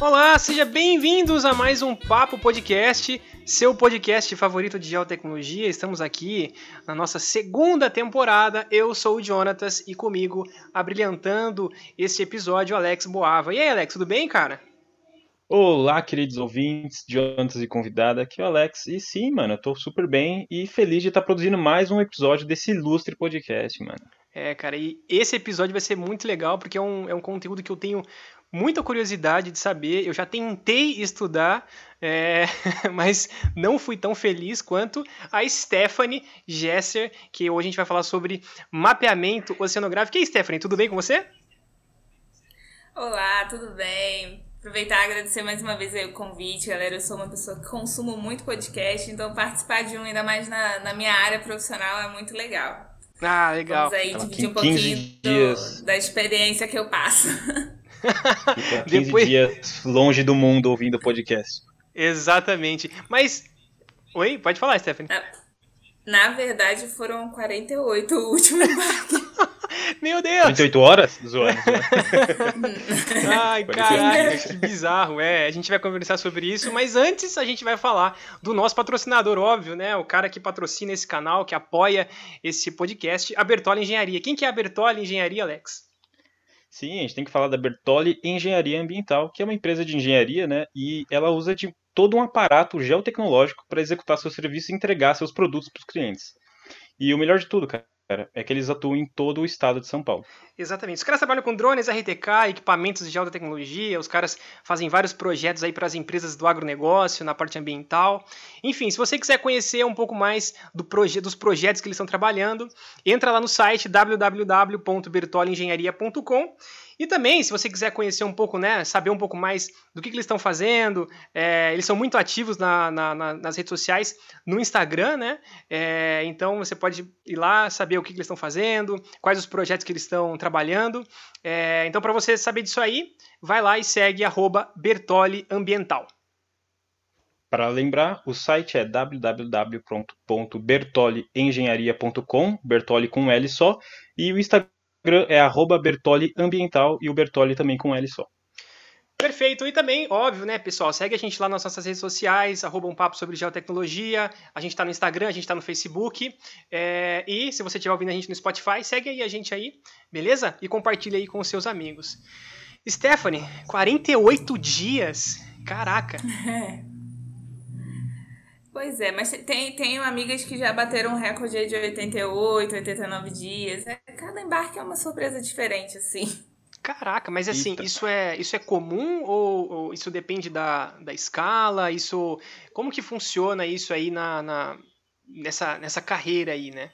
Olá, sejam bem-vindos a mais um Papo Podcast, seu podcast favorito de geotecnologia. Estamos aqui na nossa segunda temporada. Eu sou o Jonatas e comigo, abrilhantando este episódio, Alex Boava. E aí, Alex, tudo bem, cara? Olá, queridos ouvintes, Jonatas e convidada, aqui é o Alex. E sim, mano, eu tô super bem e feliz de estar produzindo mais um episódio desse ilustre podcast, mano. É, cara, e esse episódio vai ser muito legal porque é um, é um conteúdo que eu tenho muita curiosidade de saber. Eu já tentei estudar, é, mas não fui tão feliz quanto a Stephanie Gesser, que hoje a gente vai falar sobre mapeamento oceanográfico. E aí, Stephanie, tudo bem com você? Olá, tudo bem? Aproveitar e agradecer mais uma vez o convite, galera. Eu sou uma pessoa que consumo muito podcast, então participar de um, ainda mais na, na minha área profissional, é muito legal. Ah, legal. Vamos aí dividir um pouquinho do, da experiência que eu passo. Fica 15 Depois... dias longe do mundo ouvindo o podcast. Exatamente. Mas. Oi, pode falar, Stephanie. Na, na verdade, foram 48 o último embarque. Meu Deus! 48 horas? Zoando. Ai, caraca, que bizarro. É, a gente vai conversar sobre isso, mas antes a gente vai falar do nosso patrocinador, óbvio, né? O cara que patrocina esse canal, que apoia esse podcast, a Bertoli Engenharia. Quem que é a Bertoli Engenharia, Alex? Sim, a gente tem que falar da Bertoli Engenharia Ambiental, que é uma empresa de engenharia, né? E ela usa de todo um aparato geotecnológico para executar seus serviços e entregar seus produtos para os clientes. E o melhor de tudo, cara, é que eles atuam em todo o estado de São Paulo. Exatamente. Os caras trabalham com drones, RTK, equipamentos de alta tecnologia, os caras fazem vários projetos aí para as empresas do agronegócio, na parte ambiental. Enfim, se você quiser conhecer um pouco mais do proje dos projetos que eles estão trabalhando, entra lá no site www.bertoliengenharia.com e também, se você quiser conhecer um pouco, né, saber um pouco mais do que, que eles estão fazendo, é, eles são muito ativos na, na, na, nas redes sociais, no Instagram, né? É, então você pode ir lá saber o que, que eles estão fazendo, quais os projetos que eles estão trabalhando. É, então, para você saber disso aí, vai lá e segue Bertoli Ambiental. Para lembrar, o site é www.bertoliengenharia.com, Bertoli com L só, e o Instagram é arroba Bertoli Ambiental e o Bertoli também com L só. Perfeito. E também, óbvio, né, pessoal, segue a gente lá nas nossas redes sociais, arroba um papo sobre geotecnologia. A gente está no Instagram, a gente está no Facebook. É, e se você estiver ouvindo a gente no Spotify, segue aí a gente aí, beleza? E compartilha aí com os seus amigos. Stephanie, 48 dias. Caraca. Pois é, mas tem, tenho amigas que já bateram um recorde de 88, 89 dias. É, cada embarque é uma surpresa diferente, assim. Caraca, mas assim, isso é, isso é comum ou, ou, isso depende da, da escala? Isso. Como que funciona isso aí na, na, nessa, nessa carreira aí, né?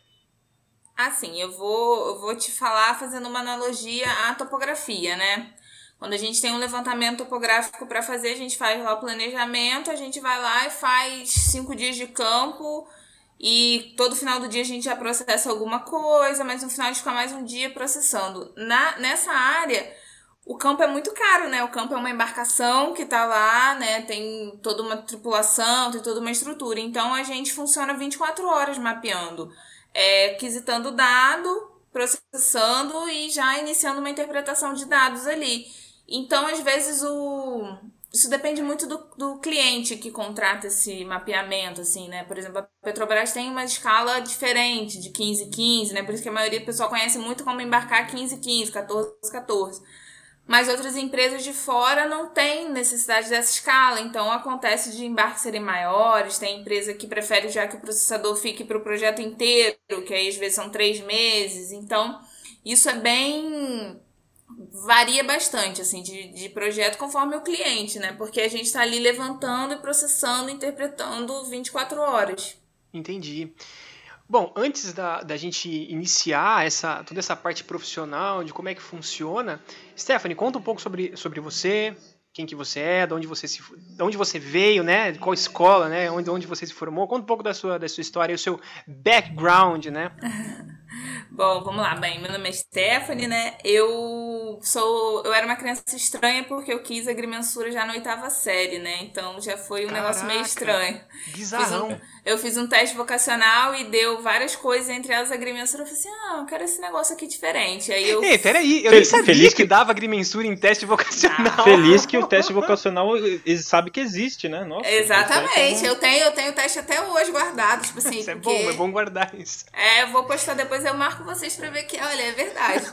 Assim, eu vou, eu vou te falar fazendo uma analogia à topografia, né? Quando a gente tem um levantamento topográfico para fazer, a gente faz lá o planejamento, a gente vai lá e faz cinco dias de campo e todo final do dia a gente já processa alguma coisa, mas no final a gente fica mais um dia processando. Na, nessa área, o campo é muito caro, né? O campo é uma embarcação que tá lá, né? Tem toda uma tripulação, tem toda uma estrutura. Então a gente funciona 24 horas mapeando, é, quisitando dado, processando e já iniciando uma interpretação de dados ali. Então, às vezes, o... isso depende muito do, do cliente que contrata esse mapeamento, assim, né? Por exemplo, a Petrobras tem uma escala diferente de 15, 15, né? Por isso que a maioria do pessoal conhece muito como embarcar 15, 15, 14, 14. Mas outras empresas de fora não têm necessidade dessa escala, então acontece de embarques serem maiores. Tem empresa que prefere já que o processador fique para o projeto inteiro, que aí às vezes são três meses. Então, isso é bem varia bastante, assim, de, de projeto conforme o cliente, né? Porque a gente está ali levantando e processando, interpretando 24 horas. Entendi. Bom, antes da, da gente iniciar essa, toda essa parte profissional, de como é que funciona, Stephanie, conta um pouco sobre, sobre você, quem que você é, de onde você, se, de onde você veio, né? Qual escola, né? Onde, onde você se formou. Conta um pouco da sua, da sua história, o seu background, né? Bom, vamos lá. Bem, meu nome é Stephanie, né? Eu sou. Eu era uma criança estranha porque eu quis agrimensura já na oitava série, né? Então já foi um Caraca, negócio meio estranho. Bizarrão. Eu fiz um teste vocacional e deu várias coisas, entre elas agrimensura. Eu falei assim: ah, eu quero esse negócio aqui diferente. Aí eu. Ei, peraí, eu nem sabia feliz que... que dava agrimensura em teste vocacional. Ah, feliz que o teste vocacional sabe que existe, né? Nossa, Exatamente. Eu tenho, eu tenho o teste até hoje guardado. Tipo assim. Isso é bom, é bom guardar isso. É, eu vou postar depois, eu marco vocês pra ver que, olha, é verdade.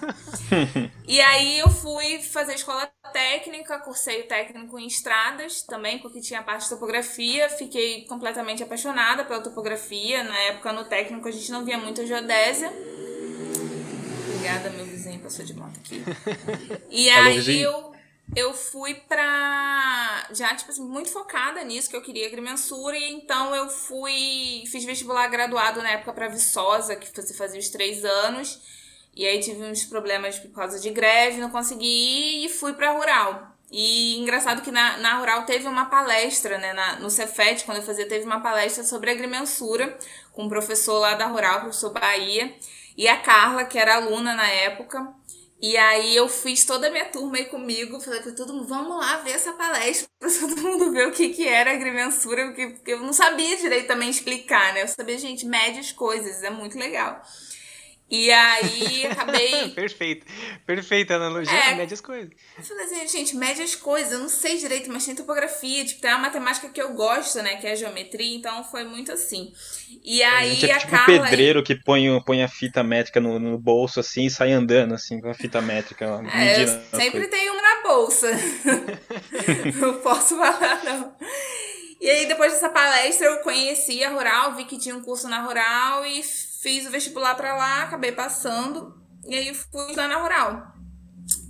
e aí eu fui fazer escola técnica, cursei o técnico em estradas também, porque tinha a parte de topografia. Fiquei completamente apaixonada pela topografia. Na época, no técnico, a gente não via muito geodésia. Obrigada, meu vizinho passou de moto aqui. E aí eu, eu fui pra. Já, tipo assim, muito focada nisso, que eu queria agrimensura. E então eu fui. Fiz vestibular graduado na época pra Viçosa, que você fazia os três anos. E aí tive uns problemas por causa de greve, não consegui ir e fui pra Rural. E engraçado que na, na Rural teve uma palestra, né? Na, no Cefet, quando eu fazia, teve uma palestra sobre agrimensura com um professor lá da Rural, professor Bahia, e a Carla, que era aluna na época. E aí eu fiz toda a minha turma aí comigo, falei pra todo mundo, vamos lá ver essa palestra, pra todo mundo ver o que, que era agrimensura, porque, porque eu não sabia direito também explicar, né? Eu sabia, gente, mede as coisas, é muito legal. E aí acabei. Perfeito. Perfeita analogia. É, mede as coisas. Eu falei assim, gente, mede as coisas. Eu não sei direito, mas tem topografia. Tipo, tem uma matemática que eu gosto, né? Que é a geometria. Então foi muito assim. E aí a, gente é a tipo Carla. pedreiro que põe, põe a fita métrica no, no bolso assim e sai andando assim com a fita métrica. É, sempre tenho uma na bolsa. não posso falar, não. E aí, depois dessa palestra, eu conheci a Rural, vi que tinha um curso na Rural e Fiz o vestibular para lá, acabei passando e aí fui estudar na rural.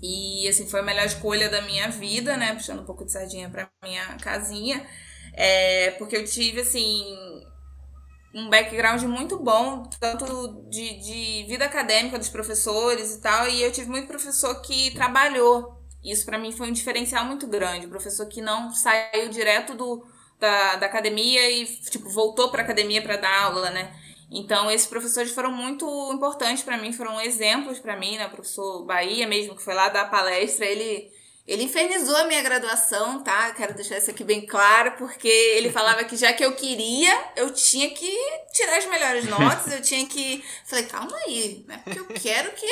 E assim, foi a melhor escolha da minha vida, né? Puxando um pouco de sardinha pra minha casinha. É, porque eu tive, assim, um background muito bom, tanto de, de vida acadêmica dos professores e tal. E eu tive muito professor que trabalhou. Isso para mim foi um diferencial muito grande. Professor que não saiu direto do, da, da academia e, tipo, voltou pra academia para dar aula, né? Então, esses professores foram muito importantes para mim, foram exemplos para mim, né? O professor Bahia mesmo, que foi lá dar palestra, ele, ele infernizou a minha graduação, tá? Quero deixar isso aqui bem claro, porque ele falava que já que eu queria, eu tinha que tirar as melhores notas, eu tinha que. Falei, calma aí, né? Porque eu quero que.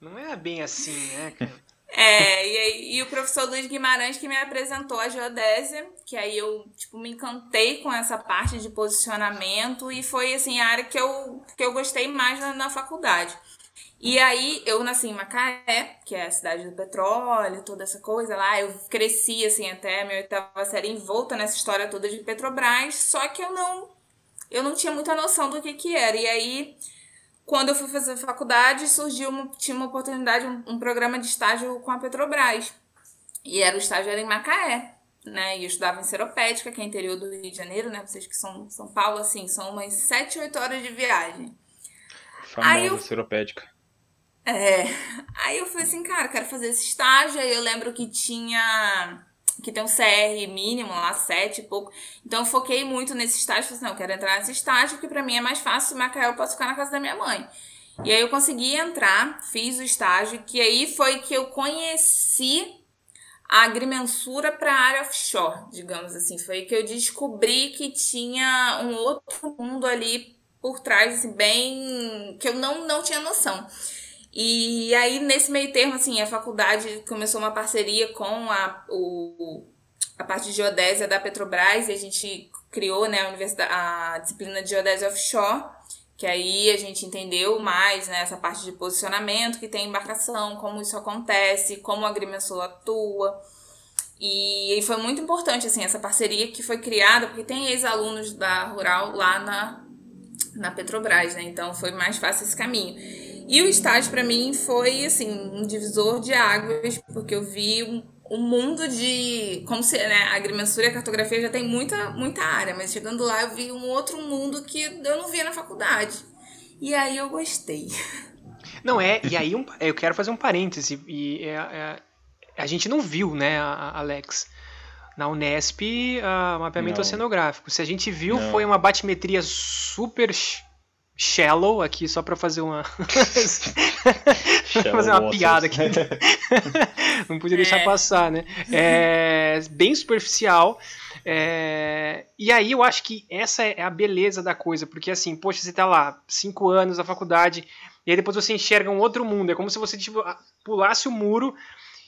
Não é bem assim, né, cara? É, e, e o professor Luiz Guimarães que me apresentou a geodésia, que aí eu, tipo, me encantei com essa parte de posicionamento e foi, assim, a área que eu, que eu gostei mais na, na faculdade. E aí eu nasci em Macaé, que é a cidade do petróleo, toda essa coisa lá. Eu cresci, assim, até a minha oitava série envolta nessa história toda de Petrobras, só que eu não, eu não tinha muita noção do que que era. E aí quando eu fui fazer faculdade, surgiu uma, tinha uma oportunidade, um, um, programa de estágio com a Petrobras. E era o estágio era em Macaé, né? E eu estudava em Seropédica, que é interior do Rio de Janeiro, né? Vocês que são São Paulo, assim, são umas 7, 8 horas de viagem. Famosa aí eu, Seropédica. É. Aí eu falei assim, cara, quero fazer esse estágio. Aí eu lembro que tinha que tem um CR mínimo lá, 7 e pouco. Então eu foquei muito nesse estágio, falei assim, não, eu quero entrar nesse estágio, porque para mim é mais fácil, em Macaé eu posso ficar na casa da minha mãe. E aí eu consegui entrar, fiz o estágio, que aí foi que eu conheci a agrimensura para a área offshore, digamos assim. Foi que eu descobri que tinha um outro mundo ali por trás, assim, bem. que eu não, não tinha noção. E aí, nesse meio termo, assim, a faculdade começou uma parceria com a, o, a parte de geodésia da Petrobras e a gente criou né, a, universidade, a disciplina de geodésia offshore, que aí a gente entendeu mais né, essa parte de posicionamento que tem embarcação, como isso acontece, como a agrimensor atua. E, foi muito importante assim essa parceria que foi criada, porque tem ex-alunos da Rural lá na, na Petrobras, né? Então foi mais fácil esse caminho. E o estágio para mim foi assim um divisor de águas, porque eu vi um, um mundo de como se, né, a agrimensura e a cartografia já tem muita muita área, mas chegando lá eu vi um outro mundo que eu não via na faculdade. E aí eu gostei. Não é, e aí um, eu quero fazer um parêntese e é, é, a gente não viu, né, Alex? na Unesp, uh, mapeamento não. oceanográfico. Se a gente viu, não. foi uma batimetria super shallow aqui só para fazer uma fazer uma piada aqui. Não podia deixar é. passar, né? É bem superficial. É... E aí eu acho que essa é a beleza da coisa, porque assim, poxa, você tá lá, cinco anos na faculdade, e aí depois você enxerga um outro mundo. É como se você tipo, pulasse o muro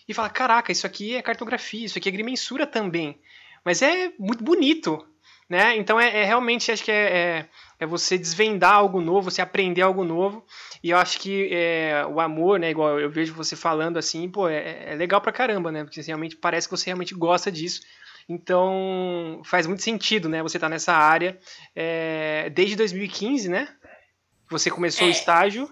e fala, caraca, isso aqui é cartografia, isso aqui é agrimensura também. Mas é muito bonito, né? Então é, é realmente, acho que é, é, é, você desvendar algo novo, você aprender algo novo. E eu acho que é, o amor, né? Igual eu vejo você falando assim, pô, é, é legal pra caramba, né? Porque realmente parece que você realmente gosta disso. Então faz muito sentido, né? Você tá nessa área é, desde 2015, né? Você começou o estágio.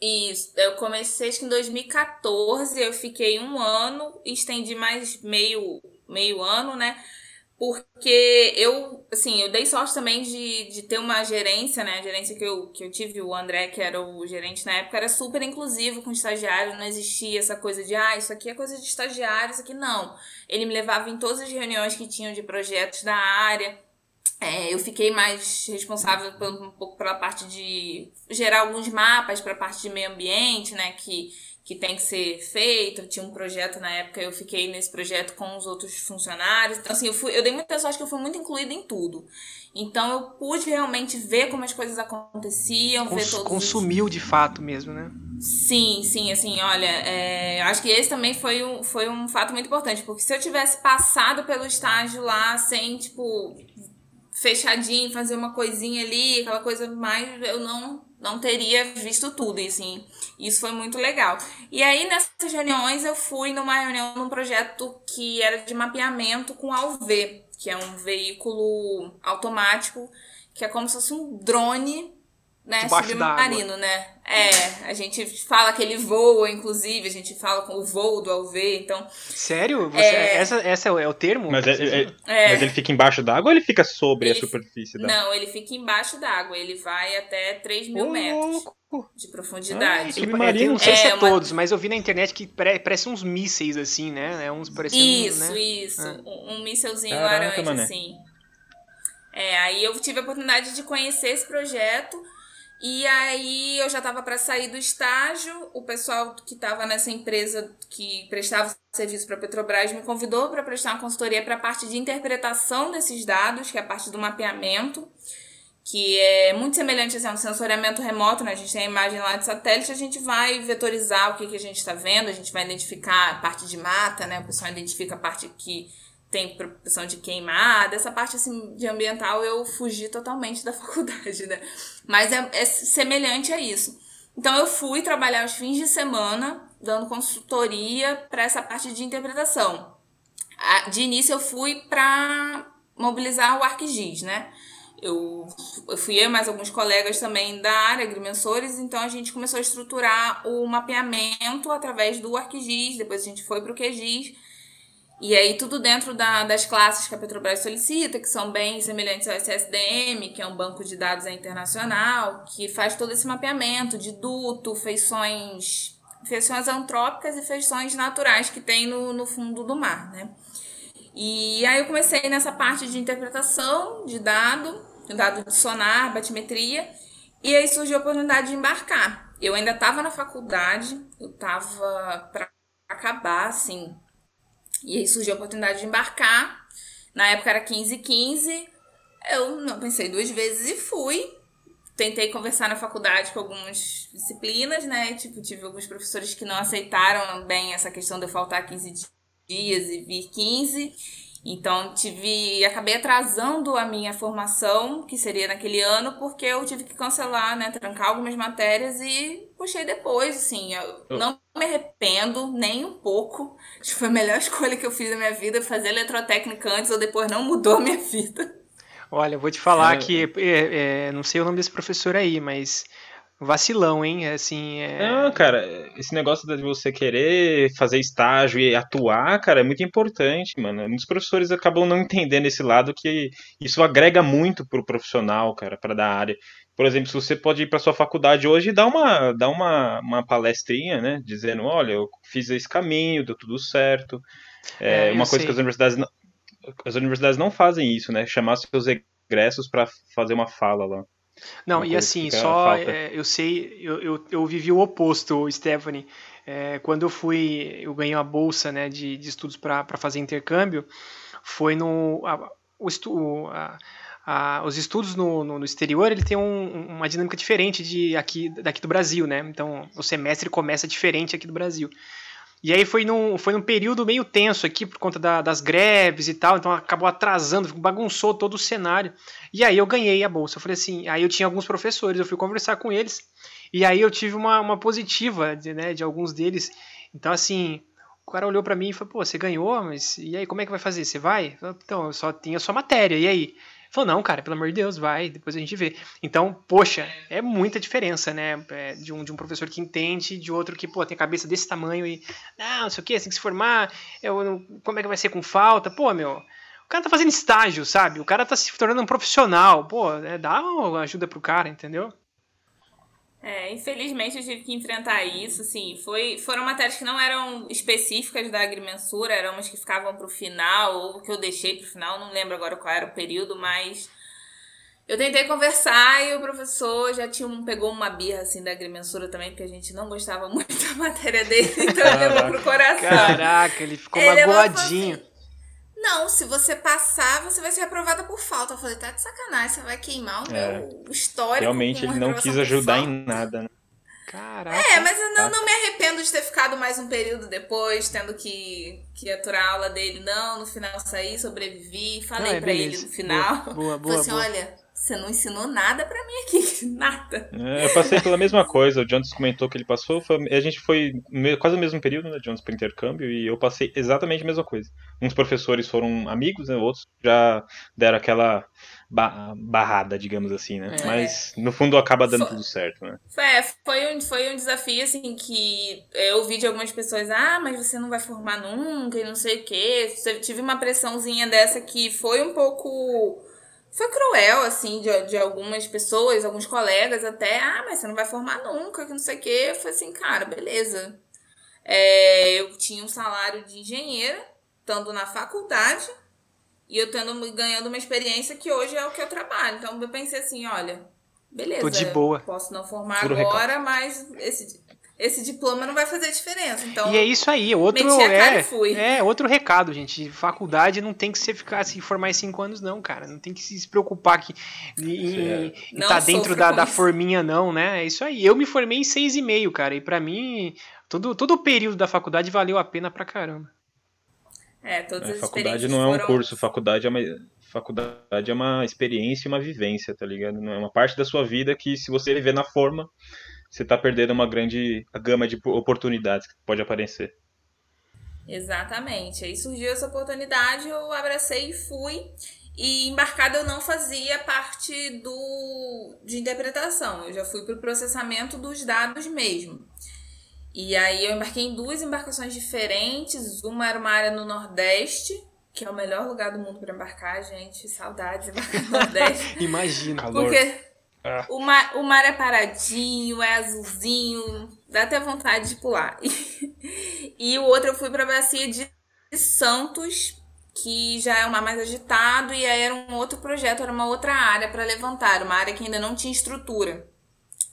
Isso, eu comecei acho que em 2014, eu fiquei um ano, estendi mais meio, meio ano, né? Porque eu, assim, eu dei sorte também de, de ter uma gerência, né? A gerência que eu, que eu tive, o André, que era o gerente na época, era super inclusivo com estagiário, não existia essa coisa de, ah, isso aqui é coisa de estagiário, isso aqui não. Ele me levava em todas as reuniões que tinham de projetos da área. É, eu fiquei mais responsável um pouco pela parte de gerar alguns mapas para a parte de meio ambiente, né? Que, que tem que ser feito. Eu tinha um projeto na época, eu fiquei nesse projeto com os outros funcionários. Então, assim, eu, fui, eu dei muita sorte que eu fui muito incluída em tudo. Então, eu pude realmente ver como as coisas aconteciam, Cons ver todos Consumiu os... de fato mesmo, né? Sim, sim, assim, olha, é, acho que esse também foi um, foi um fato muito importante, porque se eu tivesse passado pelo estágio lá sem, tipo, fechadinho, fazer uma coisinha ali, aquela coisa mais, eu não não teria visto tudo, e assim, isso foi muito legal. E aí nessas reuniões eu fui numa reunião num projeto que era de mapeamento com AUV, que é um veículo automático, que é como se fosse um drone né, submarino, né? É, a gente fala que ele voa, inclusive, a gente fala com o voo do AUV, então... Sério? Você, é... Essa, essa é, o termo? Mas, é, é, é, mas ele fica embaixo d'água ou ele fica sobre ele, a superfície da Não, ele fica embaixo d'água, ele vai até 3 mil oh, metros de profundidade. Ah, submarino, não sei se é, uma... todos, mas eu vi na internet que parece uns mísseis, assim, né? É uns parecendo, Isso, né? isso, ah. um, um mísselzinho laranja, mané. assim. É, aí eu tive a oportunidade de conhecer esse projeto e aí eu já estava para sair do estágio, o pessoal que estava nessa empresa que prestava serviço para a Petrobras me convidou para prestar uma consultoria para a parte de interpretação desses dados, que é a parte do mapeamento, que é muito semelhante assim, a um sensoriamento remoto, né? A gente tem a imagem lá de satélite, a gente vai vetorizar o que, que a gente está vendo, a gente vai identificar a parte de mata, né? O pessoal identifica a parte que tem propensão de queimar, dessa parte assim de ambiental eu fugi totalmente da faculdade, né? Mas é, é semelhante a isso. Então eu fui trabalhar os fins de semana dando consultoria para essa parte de interpretação. De início eu fui para mobilizar o ArcGIS, né? Eu, eu fui eu mais alguns colegas também da área, agrimensores, então a gente começou a estruturar o mapeamento através do ArcGIS, depois a gente foi para o QGIS, e aí tudo dentro da, das classes que a Petrobras solicita, que são bem semelhantes ao SSDM, que é um banco de dados internacional, que faz todo esse mapeamento de duto, feições, feições antrópicas e feições naturais que tem no, no fundo do mar, né? E aí eu comecei nessa parte de interpretação de dado, dado de sonar, batimetria, e aí surgiu a oportunidade de embarcar. Eu ainda estava na faculdade, eu estava para acabar, assim, e aí surgiu a oportunidade de embarcar. Na época era 15 15. Eu não pensei duas vezes e fui. Tentei conversar na faculdade com algumas disciplinas, né? Tipo, tive alguns professores que não aceitaram bem essa questão de eu faltar 15 dias e vir 15. Então, tive, acabei atrasando a minha formação, que seria naquele ano, porque eu tive que cancelar, né, trancar algumas matérias e puxei depois, assim, eu não me arrependo nem um pouco. Acho que foi a melhor escolha que eu fiz na minha vida, fazer eletrotécnica antes ou depois não mudou a minha vida. Olha, eu vou te falar é... que, é, é, não sei o nome desse professor aí, mas vacilão, hein? É assim, é... Não, cara, esse negócio de você querer fazer estágio e atuar, cara, é muito importante, mano. Muitos professores acabam não entendendo esse lado que isso agrega muito pro profissional, cara, para dar área. Por exemplo, se você pode ir para sua faculdade hoje e dar uma, dar uma, uma palestrinha, né? Dizendo, olha, eu fiz esse caminho, deu tudo certo. É, é uma coisa sei. que as universidades não, as universidades não fazem isso, né? Chamar seus egressos para fazer uma fala lá. Não, e assim, só é, eu sei, eu, eu, eu, vivi o oposto, Stephanie. É, quando eu fui, eu ganhei uma bolsa né, de, de estudos para fazer intercâmbio, foi no. A, o estu, a, a, os estudos no, no, no, exterior ele tem um, uma dinâmica diferente de aqui, daqui do Brasil, né? Então o semestre começa diferente aqui do Brasil. E aí foi num, foi num período meio tenso aqui por conta da, das greves e tal, então acabou atrasando, bagunçou todo o cenário. E aí eu ganhei a bolsa. Eu falei assim, aí eu tinha alguns professores, eu fui conversar com eles, e aí eu tive uma, uma positiva de, né, de alguns deles. Então, assim, o cara olhou para mim e falou, pô, você ganhou, mas e aí, como é que vai fazer? Você vai? então, eu só tinha sua matéria, e aí? Falou, não, cara, pelo amor de Deus, vai, depois a gente vê. Então, poxa, é muita diferença, né? É, de, um, de um professor que entende, de outro que, pô, tem cabeça desse tamanho e, não, não sei o que, tem que se formar, eu, como é que vai ser com falta? Pô, meu, o cara tá fazendo estágio, sabe? O cara tá se tornando um profissional, pô, é, dá ajuda pro cara, entendeu? É, infelizmente eu tive que enfrentar isso, assim, foi, foram matérias que não eram específicas da agrimensura, eram umas que ficavam pro final, ou que eu deixei pro final, não lembro agora qual era o período, mas eu tentei conversar e o professor já tinha um, pegou uma birra, assim, da agrimensura também, porque a gente não gostava muito da matéria dele, então ele levou pro coração. Caraca, ele ficou ele magoadinho. Não, se você passar, você vai ser aprovada por falta. Eu falei, tá de sacanagem, você vai queimar o é. meu histórico. Realmente ele não quis ajudar em nada, né? Caraca. É, mas eu não, não me arrependo de ter ficado mais um período depois, tendo que, que aturar a aula dele. Não, no final saí, sobrevivi. Falei é, pra beleza. ele no final. Boa, boa, boa. Falei assim: boa. olha, você não ensinou nada para mim aqui, nada. É, eu passei pela mesma coisa, o Jones comentou que ele passou, foi, a gente foi quase no mesmo período, né, Jones, para intercâmbio, e eu passei exatamente a mesma coisa. Uns professores foram amigos, né, outros já deram aquela barrada, digamos assim, né? É. Mas no fundo acaba dando foi, tudo certo, né? É, foi um, foi um desafio, assim, que eu ouvi de algumas pessoas, ah, mas você não vai formar nunca e não sei o quê. Tive uma pressãozinha dessa que foi um pouco foi cruel, assim, de, de algumas pessoas, alguns colegas até. Ah, mas você não vai formar nunca, que não sei o quê. Eu falei assim, cara, beleza. É, eu tinha um salário de engenheira, estando na faculdade, e eu tendo, ganhando uma experiência que hoje é o que eu trabalho. Então eu pensei assim, olha, beleza. Tô de boa. Posso não formar agora, mas esse, esse diploma não vai fazer diferença. Então, e é isso aí, outro é, é outro recado, gente. Faculdade não tem que você ficar se formar em cinco anos, não, cara. Não tem que se preocupar que em estar tá dentro da, da forminha, não, né? É isso aí. Eu me formei em seis e meio, cara. E para mim, todo, todo o período da faculdade valeu a pena pra caramba. É, todas é, as faculdade não é um curso, faculdade é uma faculdade é uma experiência e uma vivência, tá ligado? Não é uma parte da sua vida que se você viver na forma você está perdendo uma grande gama de oportunidades que pode aparecer. Exatamente. Aí surgiu essa oportunidade, eu abracei e fui. E embarcada eu não fazia parte do de interpretação, eu já fui para o processamento dos dados mesmo. E aí eu embarquei em duas embarcações diferentes. Uma era uma área no Nordeste, que é o melhor lugar do mundo para embarcar, gente. Saudades de embarcar no Nordeste. Imagina. Porque é. O, mar, o mar é paradinho, é azulzinho, dá até vontade de pular. E, o outro eu fui pra bacia de Santos, que já é um mar mais agitado, e aí era um outro projeto, era uma outra área para levantar, uma área que ainda não tinha estrutura.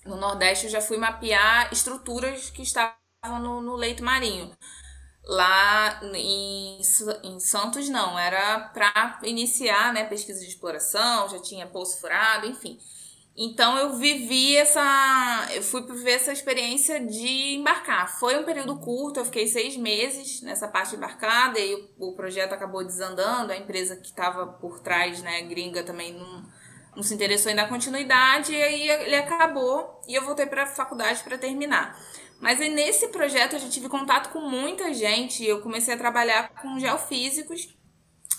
No Nordeste eu já fui mapear estruturas que estavam no, no leito marinho. Lá em, em Santos não, era para iniciar né, pesquisa de exploração, já tinha poço furado, enfim. Então eu vivi essa. Eu fui viver essa experiência de embarcar. Foi um período curto, eu fiquei seis meses nessa parte embarcada, e o, projeto acabou desandando, a empresa que estava por trás, né, gringa, também não, não se interessou em dar continuidade, e aí ele acabou e eu voltei para a faculdade para terminar. Mas aí nesse projeto eu já tive contato com muita gente, eu comecei a trabalhar com geofísicos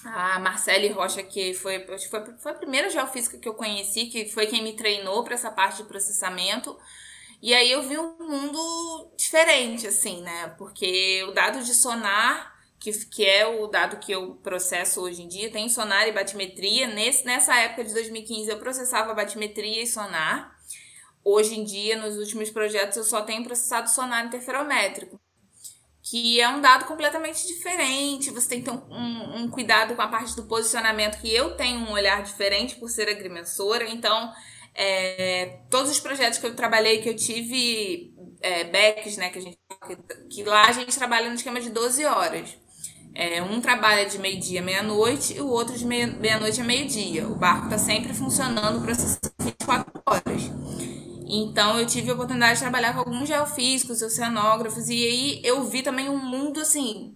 a Marcele Rocha, que foi, foi, foi a primeira geofísica que eu conheci, que foi quem me treinou para essa parte de processamento. E aí eu vi um mundo diferente, assim, né? Porque o dado de sonar, que, que é o dado que eu processo hoje em dia, tem sonar e batimetria. Nesse, nessa época de 2015 eu processava batimetria e sonar. Hoje em dia, nos últimos projetos, eu só tenho processado sonar interferométrico que é um dado completamente diferente. Você tem que ter um, um, um, cuidado com a parte do posicionamento, que eu tenho um olhar diferente por ser agrimensora. Então, É, todos os projetos que eu trabalhei, que eu tive é, backs, né, que, a gente, que lá a gente trabalha no esquema de 12 horas. É, um trabalha de meio-dia meia-noite e o outro de meia-noite a meio-dia. O barco está sempre funcionando para 24 horas. Então eu tive a oportunidade de trabalhar com alguns geofísicos, oceanógrafos, e aí eu vi também um mundo assim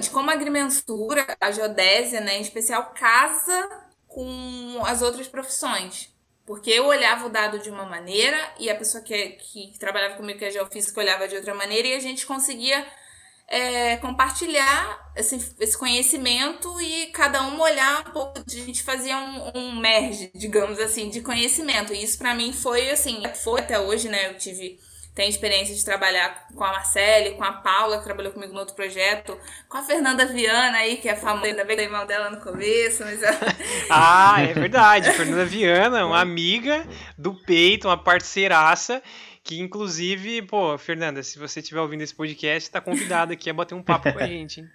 de como a agrimensura, a geodésia, né, em especial, casa com as outras profissões. Porque eu olhava o dado de uma maneira e a pessoa que, que trabalhava comigo, que é geofísica, olhava de outra maneira e a gente conseguia é, compartilhar esse, esse conhecimento e cada um olhar um pouco. A gente fazia um, um merge, digamos assim, de conhecimento. E isso para mim foi assim, foi até hoje, né? Eu tive tenho experiência de trabalhar com a Marcele, com a Paula, que trabalhou comigo no outro projeto, com a Fernanda Viana aí, que é famosa, ainda bem que mal dela no começo, mas... ah, é verdade, Fernanda Viana, uma amiga do peito, uma parceiraça, que inclusive, pô, Fernanda, se você estiver ouvindo esse podcast, tá convidada aqui a bater um papo com a gente, hein?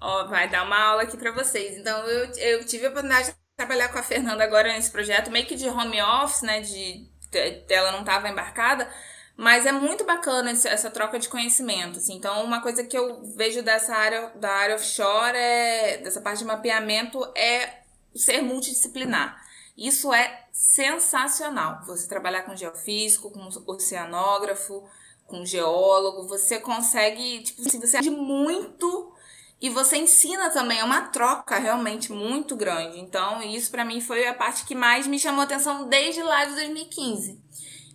Ó, vai dar uma aula aqui para vocês. Então, eu, eu tive a oportunidade de trabalhar com a Fernanda agora nesse projeto, meio que de home office, né, de, de ela não estava embarcada, mas é muito bacana essa troca de conhecimento. Assim. Então, uma coisa que eu vejo dessa área, da área offshore, é, dessa parte de mapeamento, é ser multidisciplinar. Isso é sensacional. Você trabalhar com geofísico, com oceanógrafo, com geólogo, você consegue, tipo assim, você aprende muito e você ensina também, é uma troca realmente muito grande. Então, isso para mim foi a parte que mais me chamou atenção desde lá de 2015.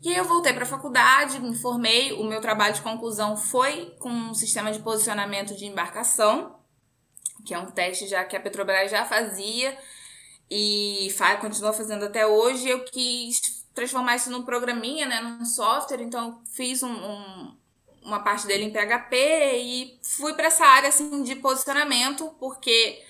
E aí eu voltei para a faculdade, me formei, o meu trabalho de conclusão foi com um sistema de posicionamento de embarcação, que é um teste já que a Petrobras já fazia e faz, continua fazendo até hoje. Eu quis transformar isso num programinha, né, num software, então fiz um, um, uma parte dele em PHP e fui para essa área assim de posicionamento, porque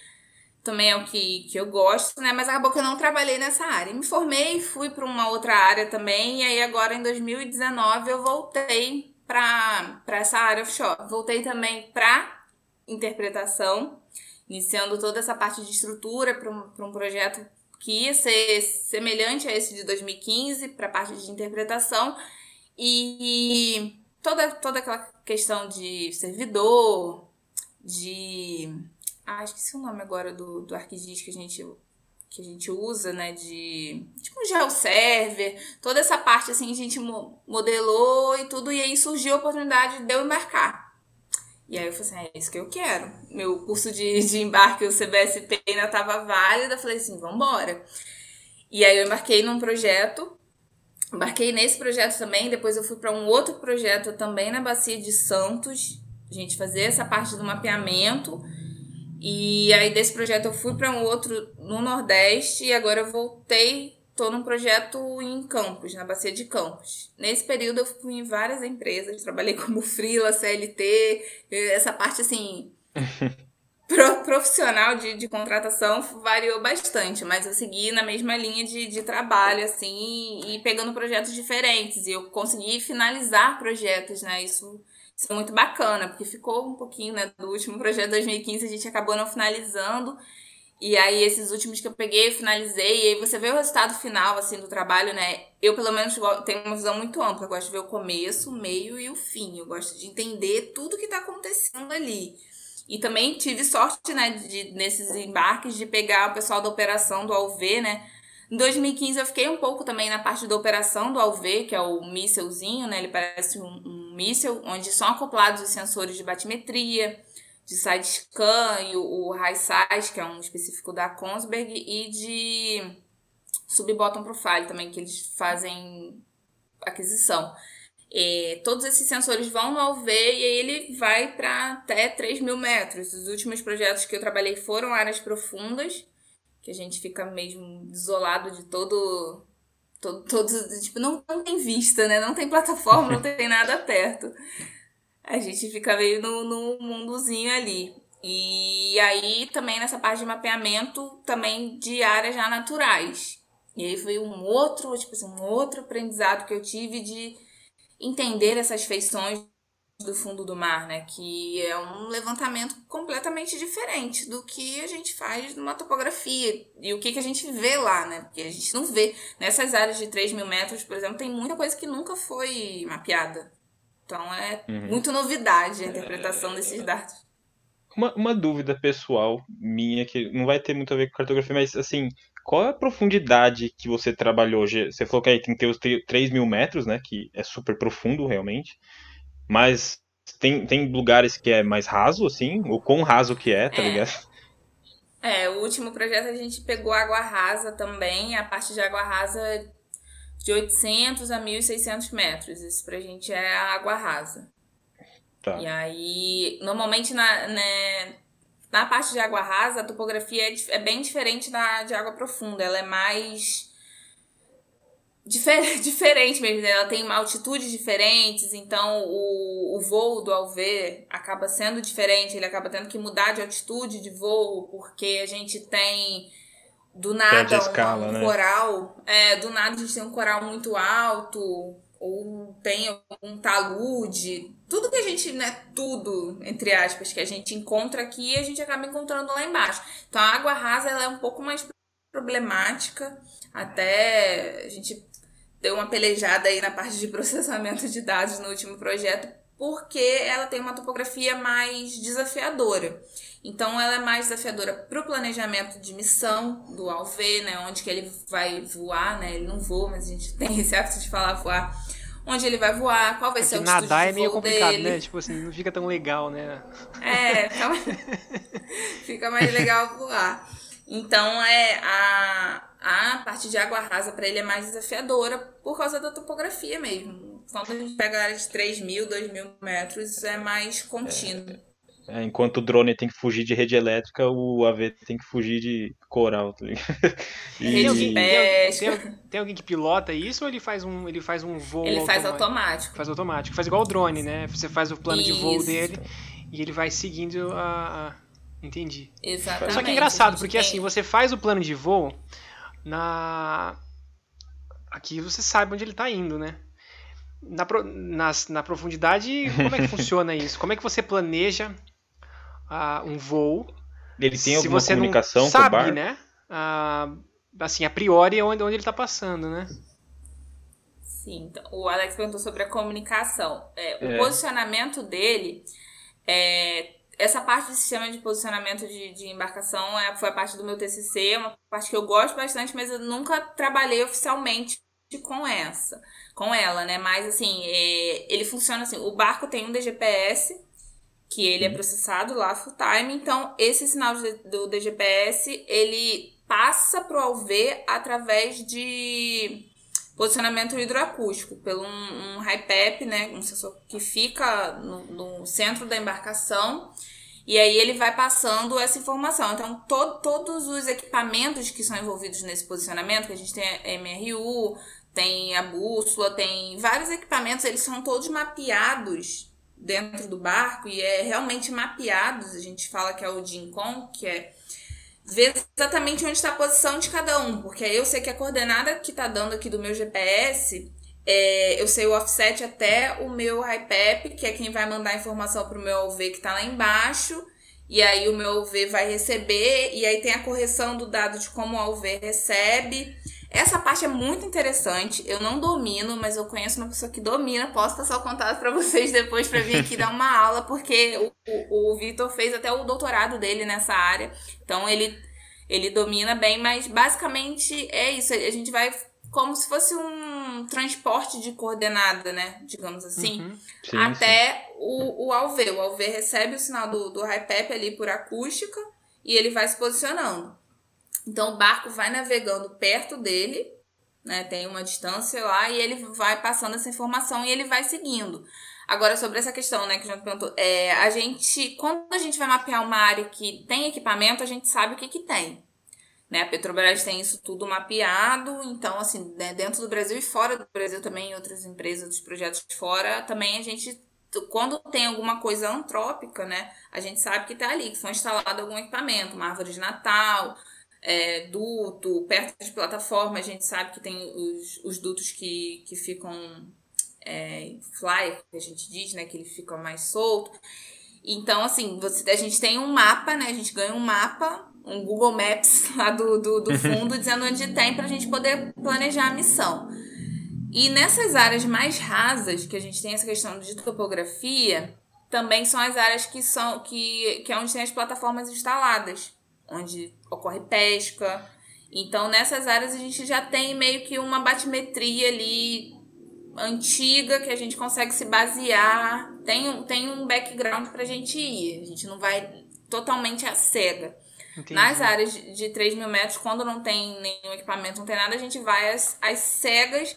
também é o que, que eu gosto, né? Mas acabou que eu não trabalhei nessa área. Me formei, fui para uma outra área também, e aí agora em 2019 eu voltei para essa área offshore. Voltei também para interpretação, iniciando toda essa parte de estrutura para um, um projeto que ia ser semelhante a esse de 2015, para a parte de interpretação, e toda, toda aquela questão de servidor, de ah, esqueci o nome agora do, do ArcGIS que a gente que a gente usa, né, de tipo um geoserver, toda essa parte assim a gente modelou e tudo, e aí surgiu a oportunidade de eu embarcar. E aí eu falei assim, é isso que eu quero. Meu curso de, de embarque, o CBSP, ainda estava válido, eu falei assim, vamos embora. E aí eu embarquei num projeto, embarquei nesse projeto também, depois eu fui para um outro projeto também na Bacia de Santos, a gente fazer essa parte do mapeamento, e aí desse projeto eu fui para um outro no Nordeste e agora eu voltei, tô num projeto em Campos, na Bacia de Campos. Nesse período eu fui em várias empresas, trabalhei como freela, CLT, essa parte assim profissional de, de contratação variou bastante, mas eu segui na mesma linha de, de trabalho, assim, e pegando projetos diferentes. E eu consegui finalizar projetos, né? Isso isso é muito bacana, porque ficou um pouquinho, né, do último projeto de 2015, a gente acabou não finalizando. E aí, esses últimos que eu peguei, finalizei, e aí você vê o resultado final, assim, do trabalho, né? Eu, pelo menos, tenho uma visão muito ampla. Eu gosto de ver o começo, o meio e o fim. Eu gosto de entender tudo que tá acontecendo ali. E também tive sorte, né, de, nesses embarques, de pegar o pessoal da operação do Alv, né? Em 2015 eu fiquei um pouco também na parte da operação do Alv, que é o mísselzinho, né? Ele parece um, um míssel, onde são acoplados os sensores de batimetria, de side scan e o, high size, que é um específico da Kongsberg, e de sub-bottom profile também, que eles fazem aquisição. É, todos esses sensores vão no AUV e ele vai para até 3 mil metros. Os últimos projetos que eu trabalhei foram áreas profundas, que a gente fica mesmo isolado de todo. todo, todo tipo, não, não tem vista, né? Não tem plataforma, não tem nada perto. A gente fica meio no, no mundozinho ali. E aí também nessa parte de mapeamento também de áreas já naturais. E aí foi um outro, tipo assim, um outro aprendizado que eu tive de entender essas feições do fundo do mar, né? Que é um levantamento completamente diferente do que a gente faz numa topografia e o que, que a gente vê lá, né? Porque a gente não vê. Nessas áreas de 3 mil metros, por exemplo, tem muita coisa que nunca foi mapeada. Então é uhum. muito novidade a interpretação é... desses dados. Uma, uma dúvida pessoal minha, que não vai ter muito a ver com cartografia, mas assim, qual é a profundidade que você trabalhou? Você falou que aí tem que ter os 3 mil metros, né? Que é super profundo realmente. Mas tem, tem lugares que é mais raso, assim? O quão raso que é, tá é. ligado? É, o último projeto a gente pegou água rasa também, a parte de água rasa de 800 a 1.600 metros. Isso pra gente é a água rasa. Tá. E aí, normalmente na, né, na parte de água rasa, a topografia é, é bem diferente da de água profunda. Ela é mais difer diferente mesmo, né? ela tem altitudes diferentes, então o, o voo do Alver acaba sendo diferente, ele acaba tendo que mudar de altitude de voo, porque a gente tem do nada escala, um, um né? coral, é, do nada a gente tem um coral muito alto, ou tem um talude, tudo que a gente, né, tudo, entre aspas, que a gente encontra aqui, a gente acaba encontrando lá embaixo. Então a água rasa ela é um pouco mais problemática, até a gente deu uma pelejada aí na parte de processamento de dados no último projeto, porque ela tem uma topografia mais desafiadora. Então, ela é mais desafiadora para o planejamento de missão do ALV, né? Onde que ele vai voar, né? Ele não voa, mas a gente tem esse hábito de falar voar. Onde ele vai voar, qual vai é ser o Nadar é meio complicado, dele. né? Tipo assim, não fica tão legal, né? É, fica mais, fica mais legal voar. Então, é a, a parte de água rasa para ele é mais desafiadora por causa da topografia mesmo. Quando a gente pega a área de 3 mil, 2 mil metros, é mais contínuo. É, enquanto o drone tem que fugir de rede elétrica, o AV tem que fugir de coral. Tá e... tem, alguém, tem, tem, alguém que pilota isso ou ele faz um, ele faz um voo Ele automático? faz automático. Faz automático. Faz igual o drone, né? Você faz o plano isso. de voo dele e ele vai seguindo a... a... Entendi. Exatamente. Só que é engraçado, porque tem... assim, você faz o plano de voo na aqui você sabe onde ele está indo, né? Na, na, na, profundidade, como é que funciona isso? Como é que você planeja uh, um voo? Ele tem alguma se você comunicação não sabe, com o bar? né? Uh, assim, a priori, onde, onde ele está passando, né? Sim, então, o Alex perguntou sobre a comunicação. É, o é. posicionamento dele é, essa parte do sistema de posicionamento de, de embarcação é, foi a parte do meu TCC, é uma parte que eu gosto bastante, mas eu nunca trabalhei oficialmente com essa, com ela, né? Mas assim, é, ele funciona assim: o barco tem um DGPS que ele é uhum. processado lá full time, então esse sinal do DGPS ele passa pro AUV através de posicionamento hidroacústico pelo um, um HIPEP, né, um sensor que fica no, no, centro da embarcação e aí ele vai passando essa informação. Então to, todos os equipamentos que são envolvidos nesse posicionamento, que a gente tem a MRU, tem a bússola, tem vários equipamentos, eles são todos mapeados dentro do barco e é realmente mapeados. A gente fala que é o DINCOM, que é ver exatamente onde está a posição de cada um, porque aí eu sei que a coordenada que está dando aqui do meu GPS, é, eu sei o offset até o meu HiPep, que é quem vai mandar a informação para o meu OV que está lá embaixo, e aí o meu OV vai receber, e aí tem a correção do dado de como o OV recebe. Essa parte é muito interessante. Eu não domino, mas eu conheço uma pessoa que domina. Posso passar o contato para vocês depois para vir aqui dar uma aula, porque o, o, o Vitor fez até o doutorado dele nessa área. Então ele, ele domina bem, mas basicamente é isso. A gente vai como se fosse um transporte de coordenada, né? Digamos assim, uhum. sim, até sim. O, o ALV. O ALV recebe o sinal do, do HiPep ali por acústica e ele vai se posicionando. Então o barco vai navegando perto dele, né? Tem uma distância lá e ele vai passando essa informação e ele vai seguindo. Agora, sobre essa questão, né, que a gente perguntou, é, a gente, quando a gente vai mapear uma área que tem equipamento, a gente sabe o que que tem. Né? A Petrobras tem isso tudo mapeado, então, assim, né, dentro do Brasil e fora do Brasil também, em outras empresas, outros projetos fora, também a gente, quando tem alguma coisa antrópica, né, a gente sabe que tá ali, que foi instalado algum equipamento, uma árvore de Natal, é, duto, perto de plataforma, a gente sabe que tem os, os dutos que, que ficam é, flyer, que a gente diz, né? Que ele fica mais solto. Então, assim, você, a gente tem um mapa, né? A gente ganha um mapa, um Google Maps lá do, do, do fundo, dizendo onde tem para a gente poder planejar a missão. E nessas áreas mais rasas, que a gente tem essa questão de topografia, também são as áreas que são que, que é onde tem as plataformas instaladas, onde ocorre pesca. Então, nessas áreas a gente já tem meio que uma batimetria ali antiga que a gente consegue se basear. Tem, tem um background para a gente ir. A gente não vai totalmente a cega. Entendi. Nas áreas de 3 mil metros, quando não tem nenhum equipamento, não tem nada, a gente vai às, às cegas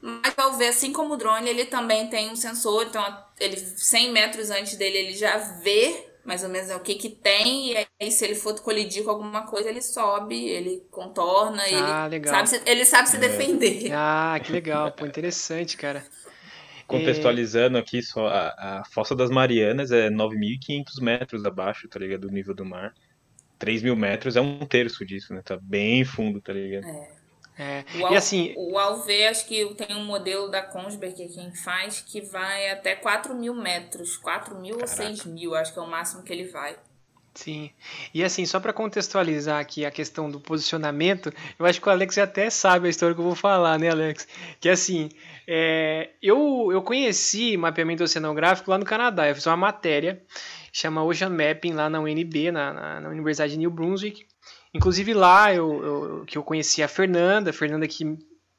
mas ao ver, assim como o drone, ele também tem um sensor, então ele 100 metros antes dele ele já vê mais ou menos o que que tem, e aí se ele for colidir com alguma coisa, ele sobe, ele contorna, ah, ele, legal. Sabe se, ele sabe se é. defender. Ah, que legal, pô, interessante, cara. Contextualizando aqui, só a, a Fossa das Marianas é 9.500 metros abaixo, tá ligado, do nível do mar. 3 mil metros é um terço disso, né? Tá bem fundo, tá ligado? É. É. O, e assim, o Alve, acho que tem um modelo da Kongsberg, que é quem faz, que vai até 4 mil metros. 4 mil Caraca. ou 6 mil, acho que é o máximo que ele vai. Sim. E assim, só para contextualizar aqui a questão do posicionamento, eu acho que o Alex até sabe a história que eu vou falar, né, Alex? Que assim, é, eu, eu conheci mapeamento oceanográfico lá no Canadá. Eu fiz uma matéria, chama Ocean Mapping, lá na UNB, na, na, na Universidade de New Brunswick. Inclusive lá eu, eu, que eu conheci a Fernanda, a Fernanda que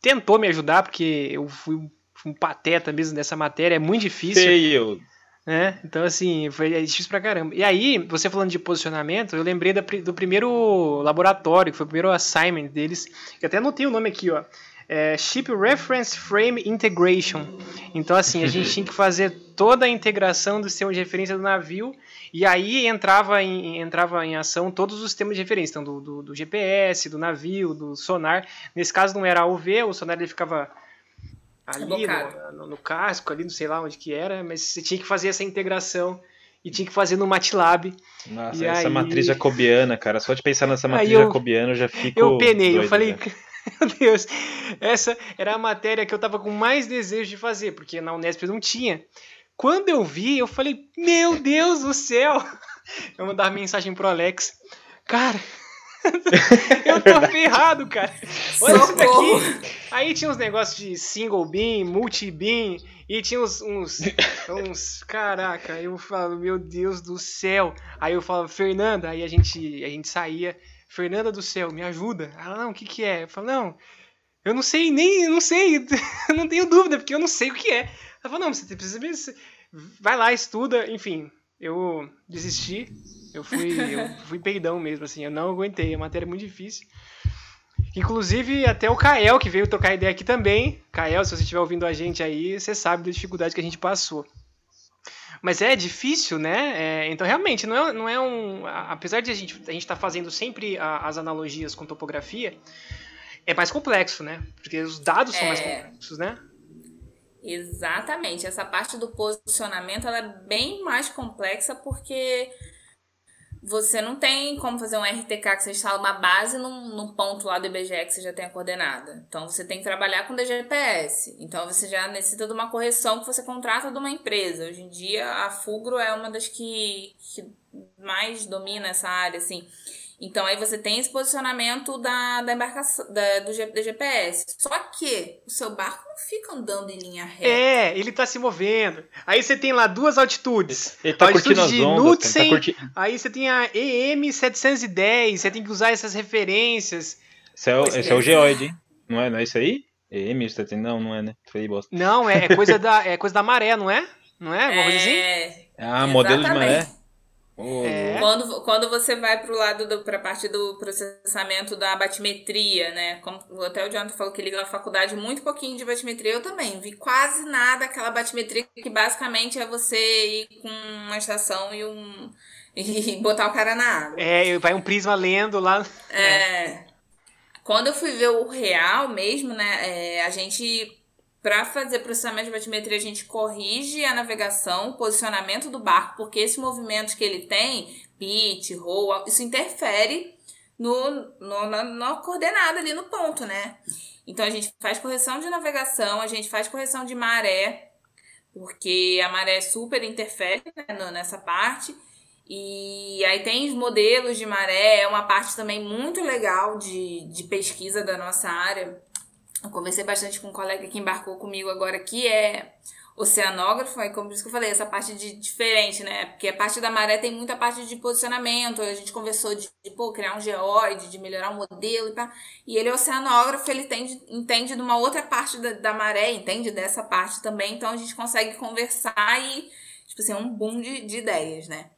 tentou me ajudar, porque eu fui um pateta mesmo dessa matéria, é muito difícil. Feio. Né? Então, assim, foi é difícil pra caramba. E aí, você falando de posicionamento, eu lembrei da, do primeiro laboratório, que foi o primeiro assignment deles, que até anotei o nome aqui, ó. É Ship Reference Frame Integration. Então, assim, a gente tinha que fazer toda a integração do sistema de referência do navio e aí entrava em, entrava em ação todos os sistemas de referência, então do, do, do GPS, do navio, do sonar. Nesse caso não era AUV, o sonar ele ficava ali no, no, no, casco, ali não sei lá onde que era, mas você tinha que fazer essa integração e tinha que fazer no MATLAB. Nossa, essa aí... matriz jacobiana, cara, só de pensar nessa matriz eu, jacobiana eu já fico Eu penei, doido, eu falei, meu Deus, essa era a matéria que eu tava com mais desejo de fazer, porque na Unesp não tinha. Quando eu vi, eu falei, meu Deus do céu! Eu mandar mensagem pro Alex. Cara, eu tô ferrado, cara. Olha isso daqui. Aí tinha uns negócios de single beam, multi beam, e tinha uns, uns, uns. Caraca, eu falo, meu Deus do céu. Aí eu falo, Fernanda, aí a gente, a gente saía. Fernanda do céu, me ajuda. Ela, não, o que que é? Eu falo, não, eu não sei nem, eu não sei, eu não tenho dúvida, porque eu não sei o que é. Ela falou, não, você precisa. Vai lá, estuda, enfim. Eu desisti. Eu fui, eu fui peidão mesmo, assim. Eu não aguentei. A matéria é muito difícil. Inclusive, até o Kael, que veio trocar ideia aqui também. Kael, se você estiver ouvindo a gente aí, você sabe da dificuldade que a gente passou. Mas é difícil, né? É, então, realmente, não é, não é um. Apesar de a gente a estar tá fazendo sempre a, as analogias com topografia, é mais complexo, né? Porque os dados é... são mais é. complexos, né? Exatamente. Essa parte do posicionamento ela é bem mais complexa porque você não tem como fazer um RTK que você instala uma base num, ponto lá do IBGE que você já tem a coordenada. Então você tem que trabalhar com DGPS. Então você já necessita de uma correção que você contrata de uma empresa. Hoje em dia a Fugro é uma das que, que mais domina essa área, assim. Então aí você tem esse posicionamento da, da embarcação, da, do, do GPS. Só que o seu barco não fica andando em linha reta. É, ele tá se movendo. Aí você tem lá duas altitudes. Ele tá altitude curtindo de as ondas, Knudsen, tá curti... aí você tem a EM 710, você tem que usar essas referências. Esse é o, esse é o geoide, hein? Não é, não é isso aí? EM 710, não, não é, né? Falei bosta. Não, é, é, coisa da, é coisa da maré, não é? Não é? Alguma coisa assim? É, ah, modelo de maré. É. Quando, quando você vai para o lado para a parte do processamento da batimetria, né? Como até o Jonathan falou que liga na faculdade muito pouquinho de batimetria, eu também vi quase nada aquela batimetria que basicamente é você ir com uma estação e um e botar o cara na água. É, vai um prisma lendo lá. É. é. Quando eu fui ver o real mesmo, né? É, a gente para fazer processamento de batimetria, a gente corrige a navegação, o posicionamento do barco, porque esse movimento que ele tem, pitch, roll, isso interfere no, no, na, na coordenada ali no ponto, né? Então a gente faz correção de navegação, a gente faz correção de maré, porque a maré super interfere né, nessa parte. E aí tem os modelos de maré, é uma parte também muito legal de, de pesquisa da nossa área. Eu conversei bastante com um colega que embarcou comigo agora, que é oceanógrafo, aí como isso que eu falei, essa parte de diferente, né? Porque a parte da maré tem muita parte de posicionamento, a gente conversou de, de pô, criar um geóide, de melhorar um modelo e tal. E ele é oceanógrafo, ele entende, entende de uma outra parte da, da maré, entende dessa parte também, então a gente consegue conversar e, tipo assim, é um boom de, de ideias, né?